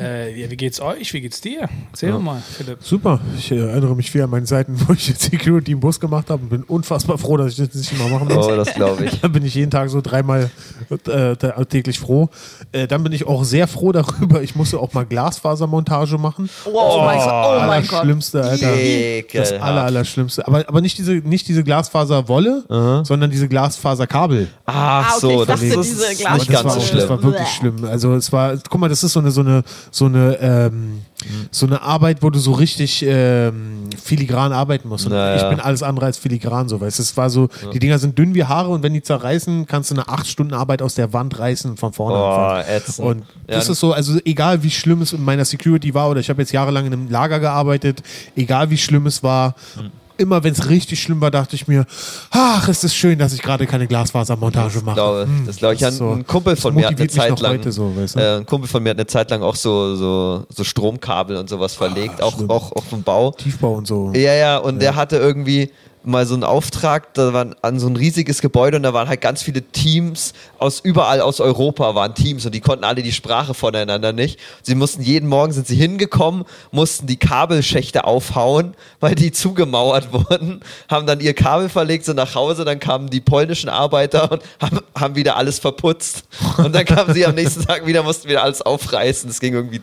Äh, ja, wie geht's euch? Wie geht's dir? Erzähl doch mal, Philipp. Super. Ich äh, erinnere mich wieder an meine Zeiten, wo ich jetzt Security im Bus gemacht habe und bin unfassbar froh, dass ich das nicht immer machen muss. Oh, das glaube ich. Da bin ich jeden Tag so dreimal äh, da- täglich froh. Äh, dann bin ich auch sehr froh darüber. Ich musste auch mal Glasfasermontage machen. Oh, mein Gott. Oh mein Gott. Schlimmste, Alter. Das Ekelhaft. aller, aller Schlimmste. Aber, aber nicht diese, nicht diese Glasfaserwolle, sondern diese Glasfaserkabel. Ach Ah, okay, so, ich das dachte, ist diese nicht Glas- das ganz war, so. Das war wirklich schlimm. Also es war, guck mal, das ist so eine, so eine, so eine, ähm, so eine Arbeit, wo du so richtig ähm, filigran arbeiten musst. Und Na ich ja. bin alles andere als filigran, so weißt. Es war so, die Dinger sind dünn wie Haare und wenn die zerreißen, kannst du eine acht Stunden Arbeit aus der Wand reißen von vorne Oh, ätzend. Und das Ja. ist so, also egal wie schlimm es in meiner Security war oder ich habe jetzt jahrelang in einem Lager gearbeitet, egal wie schlimm es war, Hm. Immer wenn es richtig schlimm war, dachte ich mir, ach, es ist schön, dass ich gerade keine Glasfasermontage mache. glaube, das glaube ich. das Ein, so- ein Kumpel von mir hat eine Zeit lang, so, weißt du? äh, ein Kumpel von mir hat eine Zeit lang auch so, so, so Stromkabel und sowas verlegt, auch, Ah, schlimm. auch, auch vom Bau. Tiefbau und so. Ja, ja, und der hatte irgendwie mal so einen Auftrag, da waren an so ein riesiges Gebäude und da waren halt ganz viele Teams aus überall aus Europa waren Teams und die konnten alle die Sprache voneinander nicht. Sie mussten jeden Morgen sind sie hingekommen, mussten die Kabelschächte aufhauen, weil die zugemauert wurden, haben dann ihr Kabel verlegt, sind nach Hause, dann kamen die polnischen Arbeiter und haben, haben wieder alles verputzt. Und dann kamen sie am nächsten Tag wieder, mussten wieder alles aufreißen. Das ging irgendwie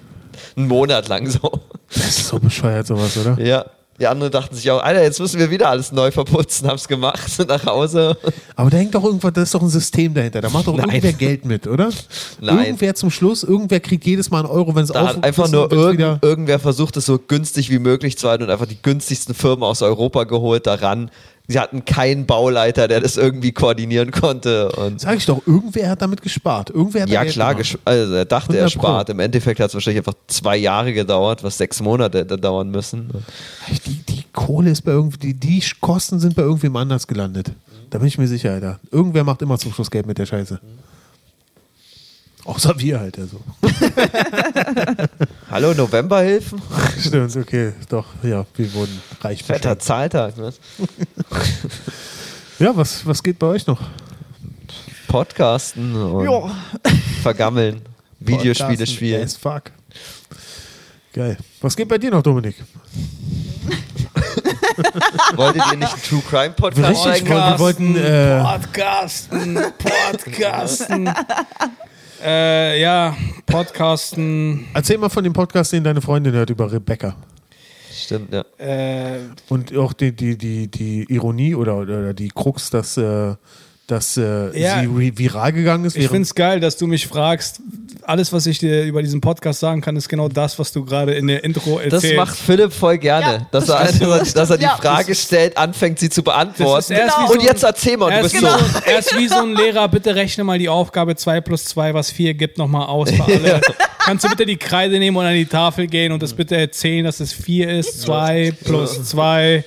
einen Monat lang so. Das ist so bescheuert, sowas, oder? Ja. Die anderen dachten sich auch, Alter, jetzt müssen wir wieder alles neu verputzen, haben's gemacht, sind nach Hause. Aber da hängt doch irgendwas, da ist doch ein System dahinter. Da macht doch Nein. irgendwer Geld mit, oder? Nein. Irgendwer zum Schluss, irgendwer kriegt jedes Mal einen Euro, wenn es auf einfach nur irgend, irgendwer versucht, es so günstig wie möglich zu halten und einfach die günstigsten Firmen aus Europa geholt daran. Sie hatten keinen Bauleiter, der das irgendwie koordinieren konnte. Und Sag ich doch, irgendwer hat damit gespart. Irgendwer hat ja, Geld klar, also er dachte, er 100 Pro. spart. Im Endeffekt hat es wahrscheinlich einfach zwei Jahre gedauert, was sechs Monate hätte dauern müssen. Die, die Kohle ist bei irgendwie, die, die Kosten sind bei irgendwem anders gelandet. Da bin ich mir sicher, Alter. Irgendwer macht immer zum Schluss Geld mit der Scheiße. Außer wir halt, also. Hallo, Novemberhilfen? Stimmt, okay, doch, ja, wir wurden reich. Fetter. Zahltag. Ne? Ja, was, was geht bei euch noch? Podcasten und Ja. vergammeln. Videospiele Podcasten spielen. As fuck. Geil. Was geht bei dir noch, Dominik? Wolltet ihr nicht einen True Crime Podcast Richtig, wir wollten, äh, Podcasten, Podcasten. äh, ja, Podcasten. Erzähl mal von dem Podcast, den deine Freundin hört über Rebecca. Stimmt, ja. Äh, Und auch die, die, die, die Ironie oder, oder die Krux, dass, äh, dass äh, Ja. sie viral gegangen ist. ich finde es geil, dass du mich fragst. Alles, was ich dir über diesen Podcast sagen kann, ist genau das, was du gerade in der Intro Das erzählst. macht Philipp voll gerne, Ja, dass, das er, stimmt. dass, er, dass er die Ja. Frage stellt, anfängt sie zu beantworten. Das und so ein- jetzt erzähl mal, er, du ist bist wie so. so, er ist wie so ein Lehrer, bitte rechne mal die Aufgabe 2 plus 2, was 4 gibt, nochmal aus für alle. Kannst du bitte die Kreide nehmen und an die Tafel gehen und das bitte erzählen, dass es 4 ist, 2 plus 2.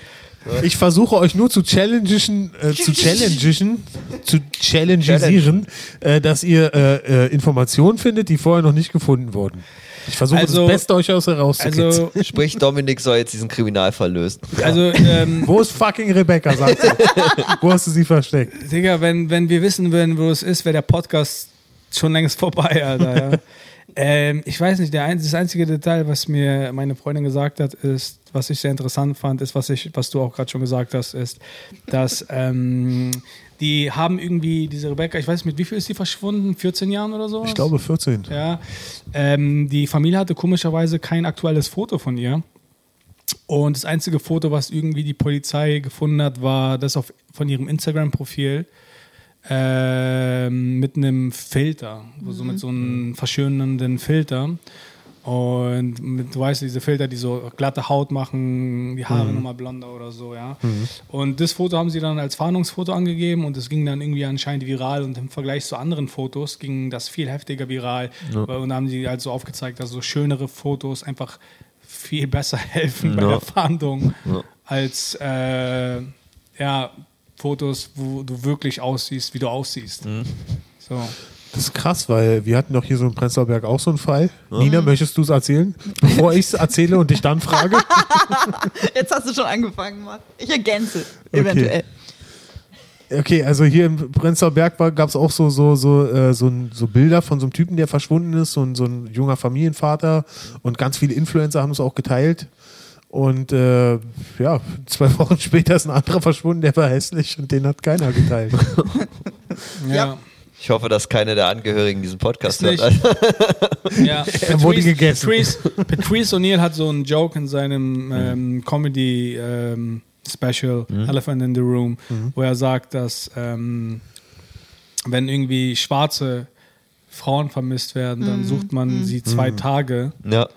Ich versuche euch nur zu challengen, äh, zu challengen, zu challengisieren, äh, dass ihr äh, äh, Informationen findet, die vorher noch nicht gefunden wurden. Ich versuche Also- das Beste euch aus herauszukitzeln. Also, Sprich, Dominik soll jetzt diesen Kriminalfall lösen. also ähm, Wo ist fucking Rebecca, sagt sie. Wo hast du sie versteckt? Digga, wenn, wenn wir wissen würden, wo es ist, wäre der Podcast schon längst vorbei, Alter. Ja. ähm, ich weiß nicht, ein, das einzige Detail, was mir meine Freundin gesagt hat, ist, was ich sehr interessant fand, ist, was, ich, was du auch gerade schon gesagt hast, ist, dass ähm, die haben irgendwie diese Rebecca, ich weiß nicht, mit wie viel ist die verschwunden? 14 Jahren oder so? Ich glaube 14. Ja, ähm, die Familie hatte komischerweise kein aktuelles Foto von ihr. Und das einzige Foto, was irgendwie die Polizei gefunden hat, war das auf, von ihrem Instagram-Profil ähm, mit einem Filter, so mit so einem verschönernden Filter. Und mit, du weißt, diese Filter, die so glatte Haut machen, die Haare nochmal blonder oder so, ja. Und das Foto haben sie dann als Fahndungsfoto angegeben und es ging dann irgendwie anscheinend viral und im Vergleich zu anderen Fotos ging das viel heftiger viral. Und da haben sie halt so aufgezeigt, dass so schönere Fotos einfach viel besser helfen bei Ja. der Fahndung Ja. als äh, ja, Fotos, wo du wirklich aussiehst, wie du aussiehst. So. Das ist krass, weil wir hatten doch hier so in Prenzlauer Berg auch so einen Fall. Nina, möchtest du es erzählen? Bevor ich es erzähle und dich dann frage. Jetzt hast du schon angefangen, Mann. Ich ergänze, eventuell. Okay, also hier im Prenzlauer Berg gab es auch so, so, so, äh, so, so Bilder von so einem Typen, der verschwunden ist, so ein, so ein junger Familienvater und ganz viele Influencer haben es auch geteilt. Und äh, ja, zwei Wochen später ist ein anderer verschwunden, der war hässlich und den hat keiner geteilt. Ja. Ich hoffe, dass keiner der Angehörigen diesen Podcast hört. ja. Er wurde gegessen. Patrice, Patrice O'Neill hat so einen Joke in seinem ähm, Comedy ähm, Special Elephant in the Room, wo er sagt, dass ähm, wenn irgendwie schwarze Frauen vermisst werden, dann sucht man sie zwei Tage. Ja.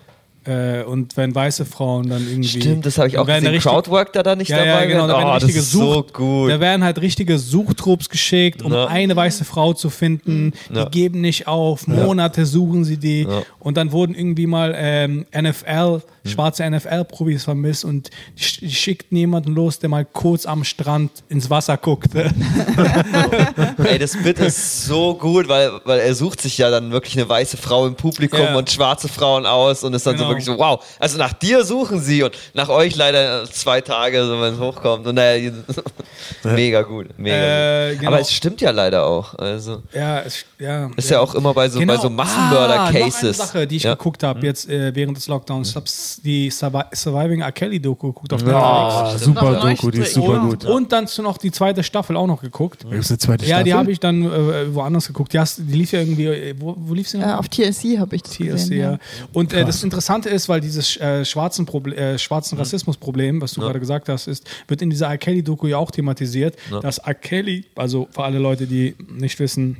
Äh, und wenn weiße Frauen dann irgendwie. Stimmt, das habe ich auch gesehen. richtig- Crowdwork da da nicht ja, dabei. ja, genau. Da oh, werden das richtige so Such- gut. Da werden halt richtige Suchtrupps geschickt, um Ja. eine weiße Frau zu finden. Die Ja. geben nicht auf. Monate suchen sie die. Und dann wurden irgendwie mal ähm, NFL, schwarze NFL-Profis vermisst und die, die schickten jemanden los, der mal kurz am Strand ins Wasser guckte. Ey, das Bit ist so gut, weil, weil er sucht sich ja dann wirklich eine weiße Frau im Publikum und schwarze Frauen aus und ist dann Genau. so wirklich so, wow. Also nach dir suchen sie und nach euch leider zwei Tage, so wenn es hochkommt. Und naja, mega gut. Mega Äh, gut. genau. Aber es stimmt ja leider auch. Also ja, es, ja. ist ja, auch immer bei so, bei so Ah, noch eine Massenmörder-Cases. Sache, die ich ja. geguckt habe jetzt äh, während des Lockdowns. Ich habe die Survi Surviving R. Kelly Doku geguckt auf Netflix. Ah, super Doku, die ist super und- gut. Und dann noch die zweite Staffel auch noch geguckt. Es eine zweite Ja, Staffel? die habe ich dann äh, woanders geguckt. Die, hast, die lief ja irgendwie, äh, wo, wo lief sie noch? Äh, auf TLC habe ich das TSC, gesehen. ja. Ja. Und äh, das Interessante ist, weil dieses äh, schwarzen, Proble äh, Mhm. schwarzen Rassismusproblem, was du gerade gesagt hast, ist, wird in dieser R. Kelly-Doku ja auch thematisiert, dass R. Kelly, also für alle Leute, die nicht wissen,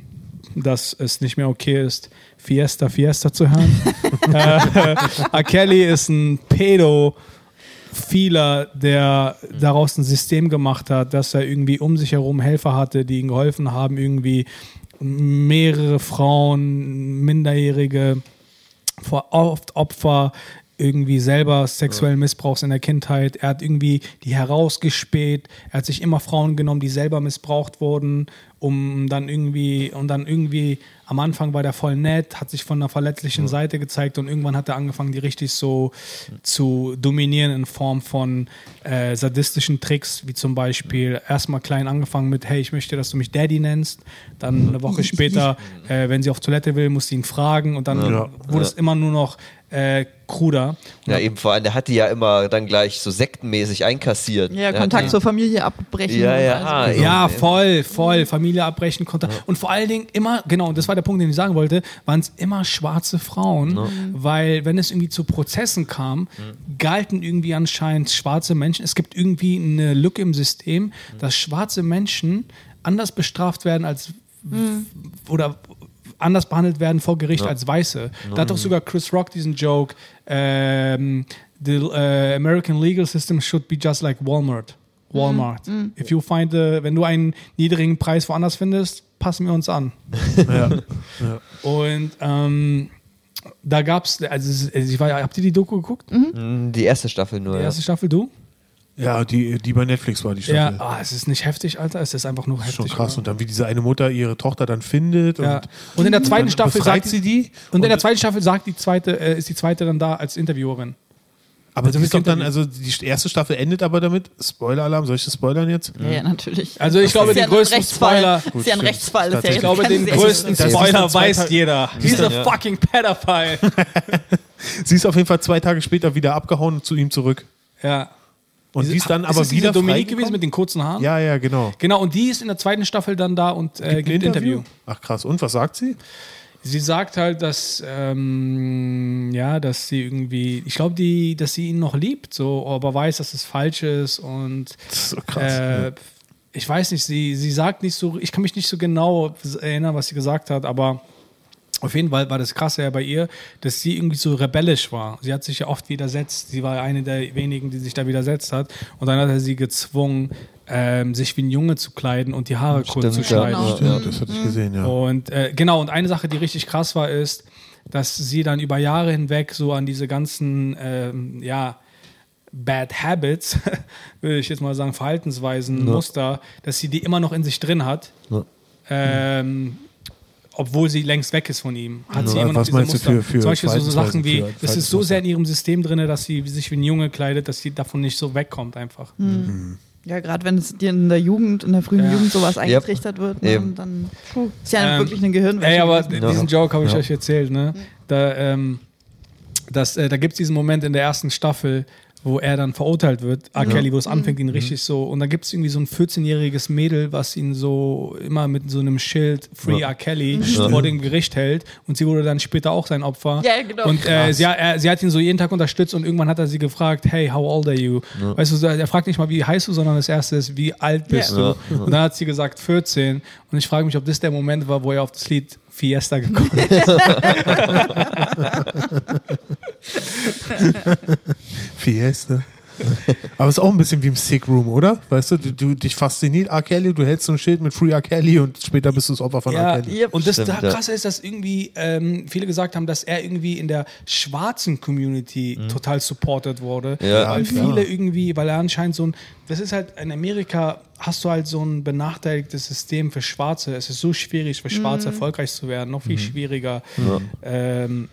dass es nicht mehr okay ist, Fiesta, Fiesta zu hören. äh, R. Kelly ist ein Pedo, vieler, der daraus ein System gemacht hat, dass er irgendwie um sich herum Helfer hatte, die ihm geholfen haben, irgendwie mehrere Frauen, Minderjährige, vor- oft Opfer irgendwie selber sexuellen Missbrauchs in der Kindheit. Er hat irgendwie die herausgespäht. Er hat sich immer Frauen genommen, die selber missbraucht wurden, um dann irgendwie und dann irgendwie am Anfang war der voll nett, hat sich von einer verletzlichen Seite gezeigt und irgendwann hat er angefangen, die richtig so zu dominieren in Form von äh, sadistischen Tricks, wie zum Beispiel erstmal klein angefangen mit, hey, ich möchte, dass du mich Daddy nennst. Dann eine Woche später, äh, wenn sie auf Toilette will, muss sie ihn fragen und dann Ja. wurde es immer nur noch äh, kruder. Ja, eben vor allem, der hat die ja immer dann gleich so sektenmäßig einkassiert. Ja, Der Kontakt zur Familie abbrechen. Ja, und ja, also- Ja, Ja. voll, voll. Familie abbrechen konnte. Und vor allen Dingen immer, genau, und das war der Punkt, den ich sagen wollte, waren es immer schwarze Frauen, weil wenn es irgendwie zu Prozessen kam, galten irgendwie anscheinend schwarze Menschen. Es gibt irgendwie eine Lücke im System, dass schwarze Menschen anders bestraft werden als oder anders behandelt werden vor Gericht als Weiße. Da hat doch sogar Chris Rock diesen Joke, ähm, the äh, American legal system should be just like Walmart. Walmart. If you find the, wenn du einen niedrigen Preis woanders findest, passen wir uns an. Ja. Und ähm, da gab es, also es- also ich war, habt ihr die Doku geguckt? Mm, Die erste Staffel nur. Die Ja. erste Staffel, du? ja, die, die bei Netflix war, die Ja, Staffel. ah, es ist nicht heftig, Alter. Es ist einfach nur Das ist heftig. schon krass. oder? Und dann, wie diese eine Mutter ihre Tochter dann findet. Ja. Und, Und in der zweiten Staffel sagt sie die. Und in der zweiten Staffel sagt die zweite, äh, ist die zweite dann da als Interviewerin. Aber Also die mit ist doch dann, Interview. also die erste Staffel endet aber damit. Spoiler-Alarm, soll ich das spoilern jetzt? Ja, ja, natürlich. Also ich glaube, ist den ja größten. Spoiler- ist ja ein. Rechtsfall. Das ist ja Ich glaube, den größten Das ist Spoiler weiß jeder. He's a fucking pedophile. Sie ist auf jeden Fall zwei Tage später wieder abgehauen und zu ihm zurück. ja. Und die ist dann aber das diese wieder Dominique freigekommen? gewesen mit den kurzen Haaren? Ja, ja, genau. Genau, und die ist in der zweiten Staffel dann da und äh, gibt ein Interview. Ach krass. Und was sagt sie? Sie sagt halt, dass ähm, ja, dass sie irgendwie, ich glaube, die, dass sie ihn noch liebt, so, aber weiß, dass es falsch ist und Das ist so krass. äh, ich weiß nicht, sie, sie sagt nicht so, ich kann mich nicht so genau erinnern, was sie gesagt hat, aber auf jeden Fall war das Krasse ja bei ihr, dass sie irgendwie so rebellisch war. Sie hat sich ja oft widersetzt. Sie war eine der wenigen, die sich da widersetzt hat. Und dann hat er sie gezwungen, ähm, sich wie ein Junge zu kleiden und die Haare kurz zu Stimmt, ja. schneiden. Genau. Stimmt, das hatte ich gesehen, ja. Und äh, genau, und eine Sache, die richtig krass war, ist, dass sie dann über Jahre hinweg so an diese ganzen, ähm, ja, Bad Habits, würde ich jetzt mal sagen, Verhaltensweisen, Muster, dass sie die immer noch in sich drin hat. Ähm, obwohl sie längst weg ist von ihm, hat sie Ja, immer noch was diese meinst du Muster. für- für Zum Beispiel so, Sachen wie, das ist so sehr in ihrem System drin, dass sie sich wie ein Junge kleidet, dass sie davon nicht so wegkommt einfach. Ja, gerade wenn es dir in der Jugend, in der frühen Ja. Jugend sowas eingetrichtert wird, ne, Eben. dann puh, ist ja Ähm, wirklich eine Gehirnwäsche. Ey, aber gewesen. Diesen Joke habe ich Ja. euch erzählt, ne? Da, ähm, das, äh, da gibt es diesen Moment in der ersten Staffel, wo er dann verurteilt wird, R. Kelly, wo es anfängt, ihn richtig so. Und dann gibt es irgendwie so ein 14-jähriges Mädel, was ihn so immer mit so einem Schild Free R. Kelly vor dem Gericht hält. Und sie wurde dann später auch sein Opfer. Ja, genau. Und äh, sie, er, sie hat ihn so jeden Tag unterstützt und irgendwann hat er sie gefragt, hey, how old are you? Weißt du, er fragt nicht mal, wie heißt du, sondern das erste ist, wie alt bist Ja. du? Und dann hat sie gesagt, 14. Und ich frage mich, ob das der Moment war, wo er auf das Lied Fiesta gekommen ist. Fiesta. Aber es ist auch ein bisschen wie im Sick Room, oder? Weißt du, du, du dich fasziniert R. Kelly, du hältst so ein Schild mit Free R. Kelly und später bist du das Opfer von R. Ja, Kelly. Yep. und das Stimmt, da ja. krasse ist, dass irgendwie ähm, viele gesagt haben, dass er irgendwie in der schwarzen Community total supported wurde. Mhm. Ja, weil klar. viele irgendwie, weil er anscheinend so ein, das ist halt in Amerika hast du halt so ein benachteiligtes System für Schwarze. Es ist so schwierig für Schwarze erfolgreich zu werden, noch viel schwieriger ähm,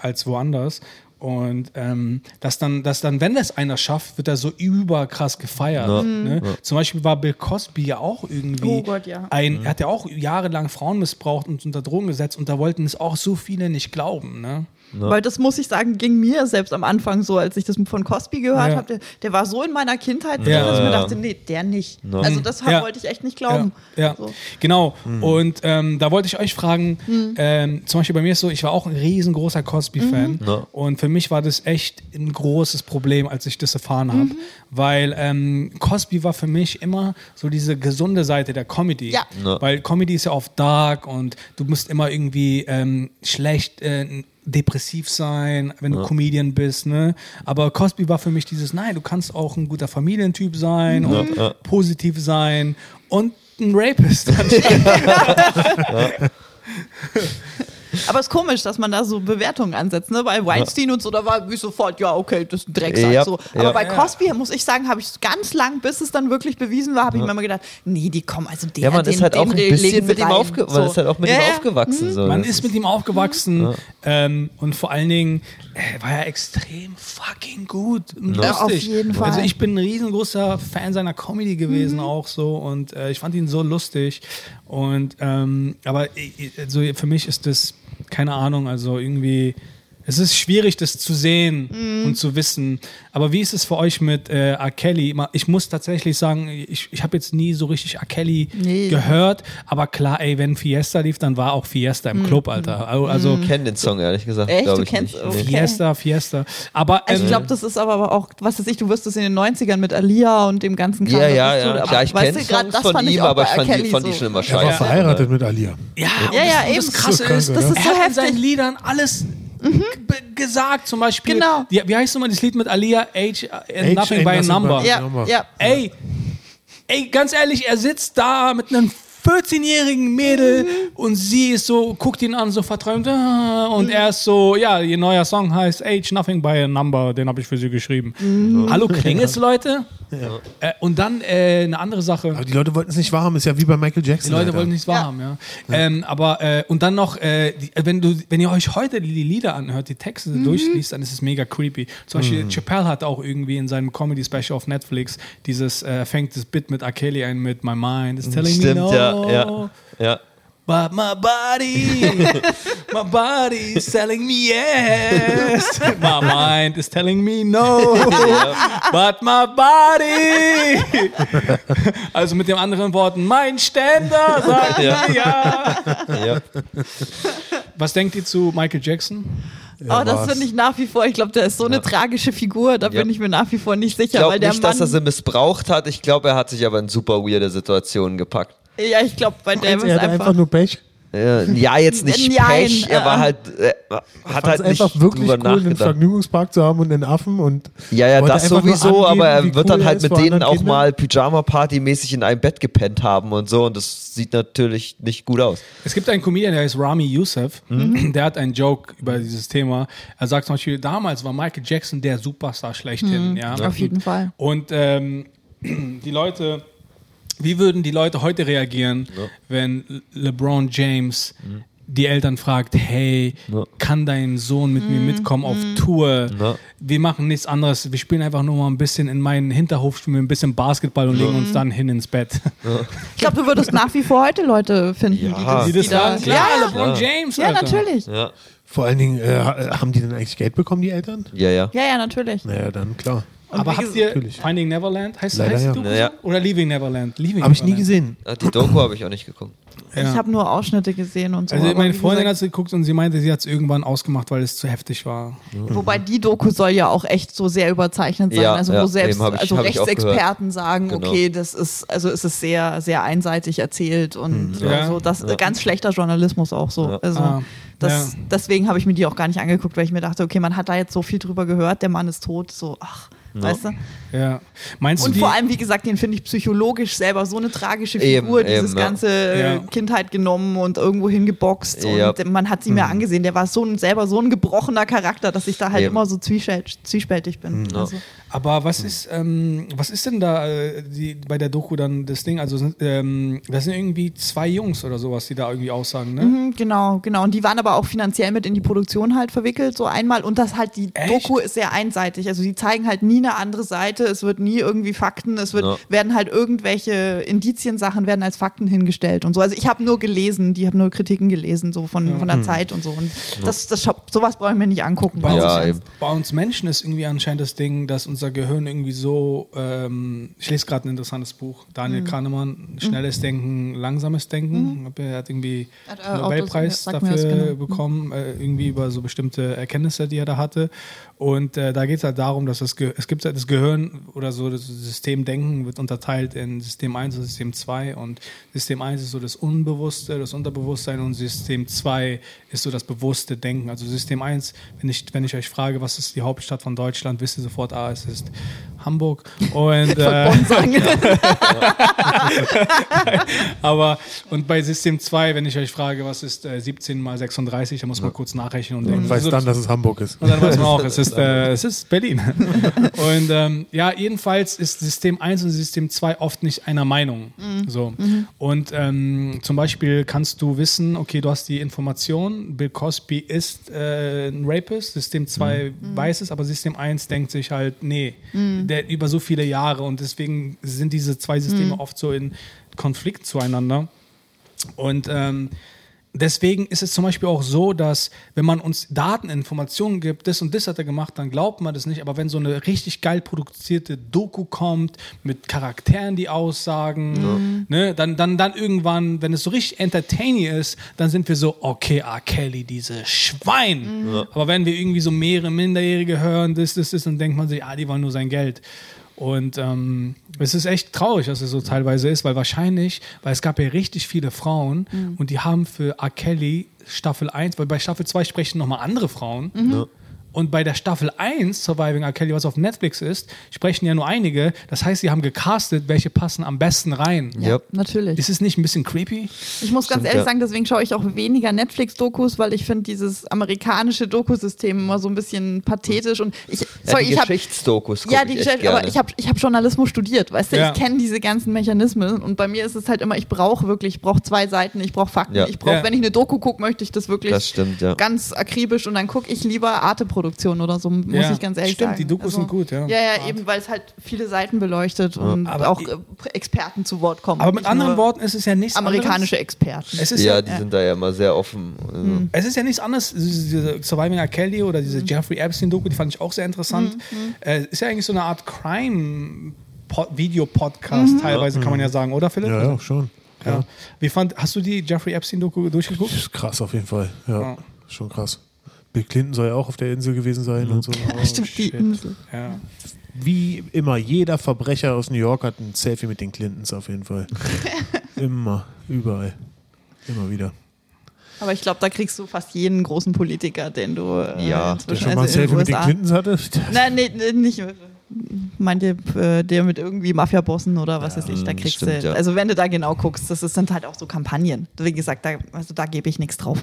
als woanders. Und ähm, dass dann, dass dann, wenn das einer schafft, wird er so überkrass gefeiert. Ja. Ne? Zum Beispiel war Bill Cosby ja auch irgendwie Oh Gott, ja. ein, er hat ja auch jahrelang Frauen missbraucht und unter Drogen gesetzt und da wollten es auch so viele nicht glauben. Ne? Weil das muss ich sagen, ging mir selbst am Anfang so, als ich das von Cosby gehört Ja. habe. Der, der war so in meiner Kindheit drin, Ja. dass ich mir dachte, nee, der nicht. Ja. Also das Ja. wollte ich echt nicht glauben. Ja, ja. So. genau. Und ähm, da wollte ich euch fragen, ähm, zum Beispiel bei mir ist so, ich war auch ein riesengroßer Cosby-Fan Ja. und für mich war das echt ein großes Problem, als ich das erfahren habe, weil ähm, Cosby war für mich immer so diese gesunde Seite der Comedy, Ja. Ja. weil Comedy ist ja oft dark und du musst immer irgendwie ähm, schlecht äh, depressiv sein, wenn du Comedian bist, ne? Aber Cosby war für mich dieses, nein, du kannst auch ein guter Familientyp sein und ja. positiv sein und ein Rapist. Aber es ist komisch, dass man da so Bewertungen ansetzt. Ne? Bei Weinstein und so, da war ich sofort, ja, okay, das ist ein Drecksack. Ja, so. Aber ja. bei Ja. Cosby, muss ich sagen, habe ich es ganz lang, bis es dann wirklich bewiesen war, habe ich mir immer gedacht, nee, die kommen, also der, Ja, man den, ist halt den auch ein bisschen mit ihm, aufge man ist halt auch mit Ja, ihm ja. aufgewachsen. So. Man ist mit ihm aufgewachsen ähm, und vor allen Dingen äh, war er extrem fucking gut und Ja, lustig. auf jeden Fall. Also ich bin ein riesengroßer Fan seiner Comedy gewesen auch so und äh, ich fand ihn so lustig und ähm, aber also für mich ist das keine Ahnung, also irgendwie es ist schwierig, das zu sehen Mhm. und zu wissen. Aber wie ist es für euch mit äh, R. Kelly? Ich muss tatsächlich sagen, ich, ich habe jetzt nie so richtig R. Kelly Nee. gehört. Aber klar, ey, wenn Fiesta lief, dann war auch Fiesta im Club, Alter. Also, also ich kenne den Song ehrlich gesagt. Echt? Du ich kennst- nicht. okay. Fiesta, Fiesta. Aber ähm, Ich glaube, das ist aber auch, was weiß ich, du wirst es in den 90ern mit Alia und dem ganzen Kram. Ja, ja, ja. Ja, ich kenne Songs das von fand ihm, auch aber ich fand, die, fand die so. schon immer Er scheiße. war verheiratet mit Alia. ja, Ja, das, ja, eben. das Krasse So ist, Das ist er so hat in heftig. seinen Liedern alles be- gesagt. Zum Beispiel, Genau. die, wie heißt nochmal das Lied mit Alia? Age and Age Nothing ain't by a Number. Ja, Number. ja. Ey, ey, ganz ehrlich, er sitzt da mit einem 14-jährigen Mädel und sie ist so, guckt ihn an, so verträumt. ah, Und er ist so, ja, ihr neuer Song heißt Age Nothing by a Number, den habe ich für sie geschrieben. Hallo, klingelt's, Leute? Äh, und dann äh, eine andere Sache. Aber die Leute wollten es nicht wahrhaben, ist ja wie bei Michael Jackson. Die Leute Alter. wollten nichts wahrhaben, ja. Ähm, aber äh, und dann noch, äh, die, wenn du, wenn ihr euch heute die Lieder anhört, die Texte durchliest, dann ist es mega creepy. Zum Beispiel Chappelle hat auch irgendwie in seinem Comedy Special auf Netflix dieses äh, fängt das Bit mit R. Kelly ein mit My Mind is telling Stimmt, me no. ja, ja, ja. But my body, my body is telling me yes. My mind is telling me no. But my body. Also mit den anderen Worten, mein Ständer sagt Ja. mir ja. ja. Was denkt ihr zu Michael Jackson? Oh, das finde ich nach wie vor, ich glaube, der ist so eine tragische Figur, da Ja. bin ich mir nach wie vor nicht sicher, Ich glaube nicht, dass er Mann, sie missbraucht hat. Ich glaube, er hat sich aber in super weirde Situationen gepackt. Ja, ich glaube, bei ist er hatte einfach, einfach nur Pech. Äh, Ja, jetzt nicht Nein, Pech, er war äh, halt, äh, hat halt es nicht einfach wirklich cool, einen. Vergnügungspark zu haben und einen Affen und Ja, ja, das sowieso, angeben, aber er wird cool dann halt mit denen auch Kindern. mal Pyjama-Party-mäßig in einem Bett gepennt haben und so und das sieht natürlich nicht gut aus. Es gibt einen Comedian, der heißt Rami Youssef, der hat einen Joke über dieses Thema. Er sagt zum Beispiel, damals war Michael Jackson der Superstar schlechthin. Ja? auf jeden Fall. Und ähm, die Leute, wie würden die Leute heute reagieren, wenn LeBron James die Eltern fragt, hey, Ja. kann dein Sohn mit mir mitkommen auf Tour? Ja. Wir machen nichts anderes. Wir spielen einfach nur mal ein bisschen in meinen Hinterhof, spielen wir ein bisschen Basketball und legen uns dann hin ins Bett. Ich glaube, du würdest nach wie vor heute Leute finden, Ja. die das, sagen, klar, ja, LeBron Ja. James. ja, Alter. natürlich. Ja. Vor allen Dingen, äh, ha- haben die denn eigentlich Geld bekommen, die Eltern? Ja, ja. Ja, ja, natürlich. Naja, dann klar. Und Aber habt ihr Natürlich. Finding Neverland? Heißt, Leider heißt ja. die Doku Naja. so? Oder Leaving Neverland? Leaving Habe ich nie gesehen. Die Doku habe ich auch nicht geguckt. Ich habe nur Ausschnitte gesehen und so. Also meine Freundin hat sie geguckt und sie meinte, sie hat es irgendwann ausgemacht, weil es zu heftig war. Wobei die Doku soll ja auch echt so sehr überzeichnet sein. Ja, also ja, wo selbst ich- also Rechtsexperten sagen, Genau. okay, das ist, also es ist sehr, sehr einseitig erzählt und Ja. also das Ja. ganz schlechter Journalismus auch so. Ja. Also Ah, das, ja. deswegen habe ich mir die auch gar nicht angeguckt, weil ich mir dachte, okay, man hat da jetzt so viel drüber gehört, der Mann ist tot, so, ach, weißt du? Ja. Meinst du Und die, vor allem, wie gesagt, den finde ich psychologisch selber so eine tragische Eben, Figur, dieses eben, ja. ganze äh, Ja. Kindheit genommen und irgendwo hingeboxt. Ja. Und man hat sie mir angesehen. Der war so ein, selber so ein gebrochener Charakter, dass ich da halt Eben. immer so zwiespält, zwiespältig bin. Ja. Also, Aber was ist, ähm, was ist denn da äh, die, bei der Doku dann das Ding? Also ähm, das sind irgendwie zwei Jungs oder sowas, die da irgendwie aussagen, ne? mhm, genau, genau. Und die waren aber auch finanziell mit in die Produktion halt verwickelt, so einmal. Und das halt, die Echt? Doku ist sehr einseitig. Also die zeigen halt nie eine andere Seite. Es wird nie irgendwie Fakten. Es wird, Ja. werden halt irgendwelche Indiziensachen werden als Fakten hingestellt und so. Also ich habe nur gelesen, die haben nur Kritiken gelesen, so von, von der Zeit und so. Und das, das, sowas brauche ich mir nicht angucken. Bei, Ja, uns, bei uns Menschen ist irgendwie anscheinend das Ding, dass unser Gehirn irgendwie so, ähm, ich lese gerade ein interessantes Buch, Mhm. Daniel Kahnemann, Schnelles Denken, Langsames Denken. Er hat irgendwie Hat, äh, Nobelpreis das- dafür das, genau. bekommen, äh, irgendwie über so bestimmte Erkenntnisse, die er da hatte. Und äh, da geht es halt darum, dass das Ge es gibt halt das Gehirn oder so das System Denken wird unterteilt in System 1 und System 2 und System 1 ist so das Unbewusste, das Unterbewusstsein und System 2 ist so das bewusste Denken. Also System 1, wenn ich, wenn ich euch frage, was ist die Hauptstadt von Deutschland, wisst ihr sofort, ah, es ist Hamburg. Und, äh, aber und bei System 2, wenn ich euch frage, was ist äh, 17 mal 36, dann muss man kurz nachrechnen und denken. Und weiß so, dann, dass es Hamburg ist. und dann weiß man auch, es ist, äh, es ist Berlin. und ähm, ja, jedenfalls ist System 1 und System 2 oft nicht einer Meinung. So. Und ähm, zum Beispiel kannst du wissen, okay, du hast die Information, Bill Cosby ist äh, ein Rapist, System 2 weiß es, aber System 1 denkt sich halt, nee, der über so viele Jahre und deswegen sind diese zwei Systeme oft so in Konflikt zueinander. Und ähm, deswegen ist es zum Beispiel auch so, dass wenn man uns Daten, Informationen gibt, das und das hat er gemacht, dann glaubt man das nicht. Aber wenn so eine richtig geil produzierte Doku kommt mit Charakteren, die aussagen, ne, dann, dann, dann irgendwann, wenn es so richtig entertaining ist, dann sind wir so, okay, R. Kelly, diese Schwein. Aber wenn wir irgendwie so mehrere Minderjährige hören, das, das, das, dann denkt man sich, ah, die wollen nur sein Geld. Und ähm, es ist echt traurig, dass es so teilweise ist, weil wahrscheinlich, weil es gab ja richtig viele Frauen und die haben für R. Kelly Staffel 1, weil bei Staffel 2 sprechen nochmal andere Frauen. Und bei der Staffel 1, Surviving R. Kelly, was auf Netflix ist, sprechen ja nur einige. Das heißt, sie haben gecastet, welche passen am besten rein. Ja, Yep. natürlich. Ist es nicht ein bisschen creepy? Ich muss ganz Stimmt, ehrlich ja. sagen, deswegen schaue ich auch weniger Netflix-Dokus, weil ich finde dieses amerikanische Dokusystem immer so ein bisschen pathetisch und ich, Ja, sorry, die ich habe Geschichtsdokus ja, ich die echt Geschichte, gerne. aber ich habe ich hab Journalismus studiert, weißt du, Ja. ich kenne diese ganzen Mechanismen und bei mir ist es halt immer, ich brauche wirklich, ich brauche zwei Seiten, ich brauche Fakten, Ja. ich brauche, Ja. wenn ich eine Doku gucke, möchte ich das wirklich Das stimmt, ja. ganz akribisch und dann gucke ich lieber Arte-Produktion oder so, muss Ja. ich ganz ehrlich Stimmt, sagen. die Dokus sind gut, ja. Ja, ja, eben, weil es halt viele Seiten beleuchtet und Aber auch ich- äh, Experten zu Wort kommen. Aber mit anderen Worten ist es ja nichts Amerikanische anderes. Experten. Es ist ja, ja, die sind da ja immer sehr offen. Also, Es ist ja nichts anderes, diese Surviving R. Kelly oder diese Jeffrey Epstein-Doku, die fand ich auch sehr interessant. Äh, ist ja eigentlich so eine Art Crime-Video-Podcast teilweise, kann man ja sagen, oder Philipp? Ja, ja, schon. Ja. Wie fand, hast du die Jeffrey Epstein-Doku durchgeguckt? Das ist krass auf jeden Fall. Ja, Ja. schon krass. Bill Clinton soll ja auch auf der Insel gewesen sein und so. Oh, Stimmt, die. Insel. Ja. Wie immer, jeder Verbrecher aus New York hat ein Selfie mit den Clintons auf jeden Fall. immer, überall. Immer wieder. Aber ich glaube, da kriegst du fast jeden großen Politiker, den du äh, Ja, Der schon mal ein also Selfie mit den. Clintons hatte? Nein, nee, nee, nicht. Meinte äh, der mit irgendwie Mafiabossen oder was weiß ich, da mm, kriegst stimmt, du. ja. Also wenn du da genau guckst, das ist, sind halt auch so Kampagnen. Wie gesagt, da, also da gebe ich nichts drauf.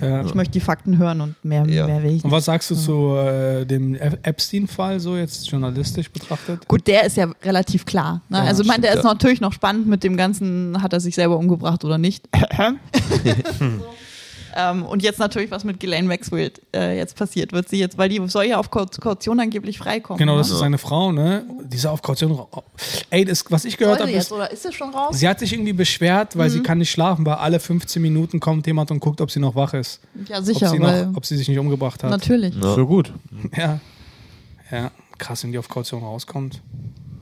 Ja. Ich möchte die Fakten hören und mehr, Ja. mehr will ich Und nicht. was sagst du zu äh, dem Ep- Epstein-Fall, so jetzt journalistisch betrachtet? Gut, der ist ja relativ klar. Ne? also ich meine, der ist ja. natürlich noch spannend mit dem ganzen, hat er sich selber umgebracht oder nicht. Ähm, und jetzt natürlich, was mit Ghislaine Maxwell äh, jetzt passiert, wird sie jetzt, weil die soll ja auf Kau- Kaution angeblich freikommen. Genau, ne? das ist seine Frau, ne? Diese auf Kaution. Ey, das, was ich gehört Soll habe, sie ist, jetzt, oder ist es schon raus? sie hat sich irgendwie beschwert, weil Mhm. sie kann nicht schlafen, weil alle 15 Minuten kommt jemand und guckt, ob sie noch wach ist. Ja, Ob sicher, sie, weil noch, ob sie sich nicht umgebracht hat. natürlich. Ja. Für gut. Ja. Ja, krass, wenn die auf Kaution rauskommt.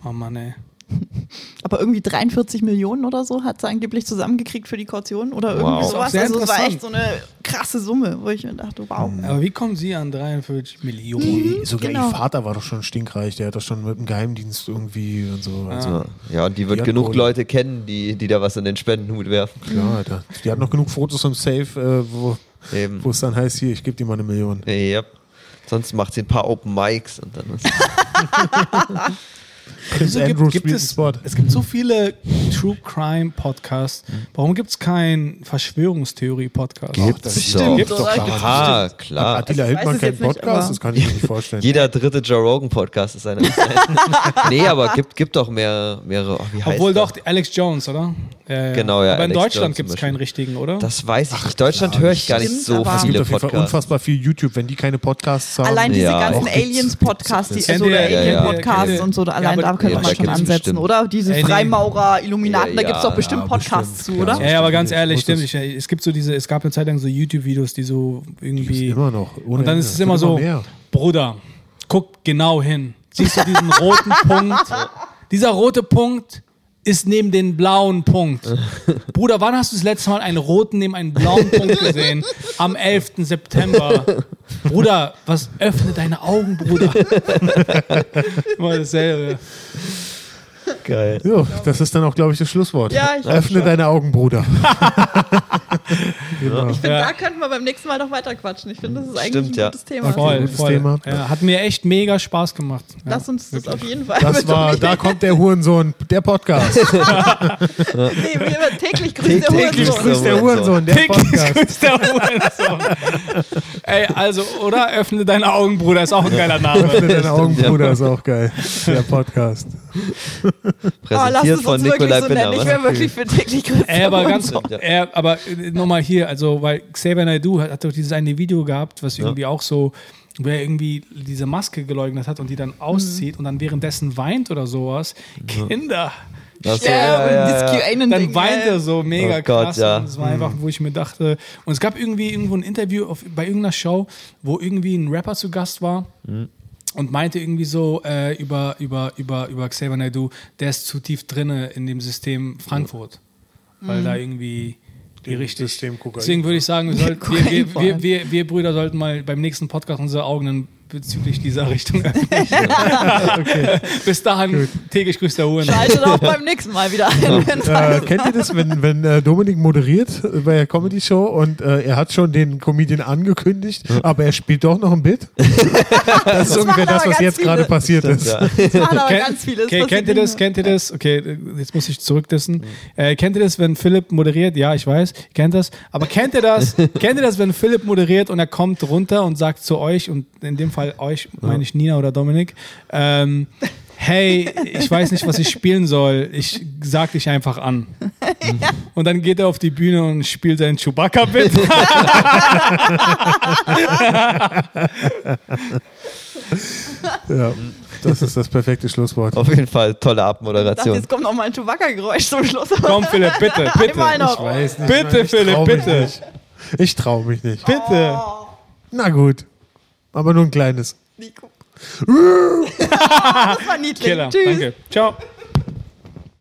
Oh Mann, ey. Aber irgendwie 43 Millionen oder so hat sie angeblich zusammengekriegt für die Kaution oder irgendwie Wow. sowas. Sehr Also es war echt so eine krasse Summe, wo ich mir dachte, wow. Aber wie kommen sie an 43 Millionen? Sogar Genau. ihr Vater war doch schon stinkreich. Der hat doch schon mit dem Geheimdienst irgendwie und so. Also, Ja. ja, und die wird Die genug. Leute kennen, die, die da was in den Spendenhut werfen. klar, Alter. Die hat noch genug Fotos im Safe, äh, wo es dann heißt, hier, ich gebe dir mal eine Million. Ja. Sonst macht sie ein paar Open Mics und dann ist Prince Wieso Andrew gibt, gibt es, Spot. es gibt so viele True Crime Podcasts. Warum gibt es keinen Verschwörungstheorie-Podcast? Gibt es Bestimmt, Gibt's doch. Aha, klar. Attila Also ich Hildmann es keinen nicht, Podcast? aber- das kann ich mir nicht vorstellen. Jeder dritte Joe Rogan Podcast ist einer. nee, aber gibt, gibt doch mehr, mehrere. oh, wie heißt Obwohl der? doch, Alex Jones, oder? Ja, ja. Genau, ja, Aber in Alex Deutschland Jones gibt es keinen richtigen, oder? Das weiß ich nicht. Deutschland höre ich gar nicht so es gibt viele auf jeden Fall Podcasts. unfassbar viel YouTube, wenn die keine Podcasts haben. Allein diese ganzen Aliens-Podcasts, die ja. Alien-Podcasts und so, allein aber- da könnte ja, man schon ansetzen, bestimmt. oder? Diese Ey, nee. Freimaurer, Illuminaten, Ja, da gibt es doch bestimmt ja, Podcasts bestimmt, zu, oder? ja, aber ganz ehrlich, stimmt. Ich, es gibt so diese, es gab eine Zeit lang so YouTube-Videos, die so irgendwie. Immer noch. Ohne Und dann Ende. ist es immer so, mehr. Bruder, guck genau hin. Siehst du diesen roten Punkt? Dieser rote Punkt ist neben den blauen Punkt. Bruder, wann hast du das letzte Mal einen roten neben einen blauen Punkt gesehen? Am 11. September. Bruder, was öffne deine Augen, Bruder? Immer dasselbe. Geil. Jo, das ist dann auch, glaube ich, das Schlusswort. Ja, ich Öffne deine Augen, Bruder. genau. Ich finde, Ja. da könnten wir beim nächsten Mal noch weiter quatschen. Ich finde, das ist eigentlich Stimmt, ein ja. gutes Thema. Voll, gutes voll. Thema. Ja, hat mir echt mega Spaß gemacht. Ja, Lass uns das auf jeden Fall Das war, da kommt der Hurensohn, der Podcast. Nee, wir täglich grüßt der Täglich Hurensohn. Grüß der Hurensohn, der Täglich Podcast. grüßt der Hurensohn. Ey, also, oder? Öffne deine Augen, Bruder, ist auch ein geiler Name. Öffne deine Augen, Bruder, ist auch geil. Der Podcast. Oh, lass Präsentiert es von uns wirklich Nikolai so Binner. nennen. Ich wäre wirklich für täglich Ey, aber ganz, Hurensohn. äh, aber nochmal hier, also, weil Xavier Naidoo hat, hat doch dieses eine Video gehabt, was irgendwie auch so, wo er irgendwie diese Maske geleugnet hat und die dann auszieht und dann währenddessen weint oder sowas. Kinder. Das so, Ja, ja, und ja, ja. Dann weint er so mega Oh Gott, krass. ja. Und das war einfach, wo ich mir dachte. Und es gab irgendwie irgendwo ein Interview auf, bei irgendeiner Show, wo irgendwie ein Rapper zu Gast war. Und meinte irgendwie so äh, über, über, über, über Xavier Naidoo, der ist zu tief drinne in dem System Frankfurt. Weil da irgendwie die richtig. System Kokain. Deswegen würde ich sagen, wir, sollten, wir, wir, wir, Brüder sollten mal beim nächsten Podcast unsere Augen bezüglich dieser Richtung. Bis dahin täglich grüßt der Huren. Schaltet auch beim nächsten Mal wieder ein. wenn's Äh, kennt ihr das, wenn, wenn äh, Dominik moderiert bei der Comedy Show und äh, er hat schon den Comedian angekündigt, aber er spielt doch noch ein Bit? Das ist ungefähr das, was jetzt gerade passiert ist. Ja. Das machen aber Ken- ganz viele. Okay, kennt ihr das? Kennt ihr das? Okay, jetzt muss ich zurückdissen. Äh, kennt ihr das, wenn Philipp moderiert? Ja, ich weiß, ihr kennt das. Aber kennt ihr das? kennt ihr das, wenn Philipp moderiert und er kommt runter und sagt zu euch, und in dem Fall euch, meine ich Nina oder Dominik, ähm, hey, ich weiß nicht, was ich spielen soll. Ich sag dich einfach an. Und dann geht er auf die Bühne und spielt seinen Chewbacca-Bit. Ja, das ist das perfekte Schlusswort. Auf jeden Fall tolle Ich dachte, Abmoderation. jetzt kommt noch mal ein Chewbacca-Geräusch zum Schluss. Komm, Philipp, bitte, bitte. Ich weiß nicht. Bitte, ich Philipp, bitte. Nicht. Ich traue mich nicht. Bitte. Na gut. Aber nur ein kleines. Nico. das war niedlich. Killer. Tschüss. Danke. Ciao.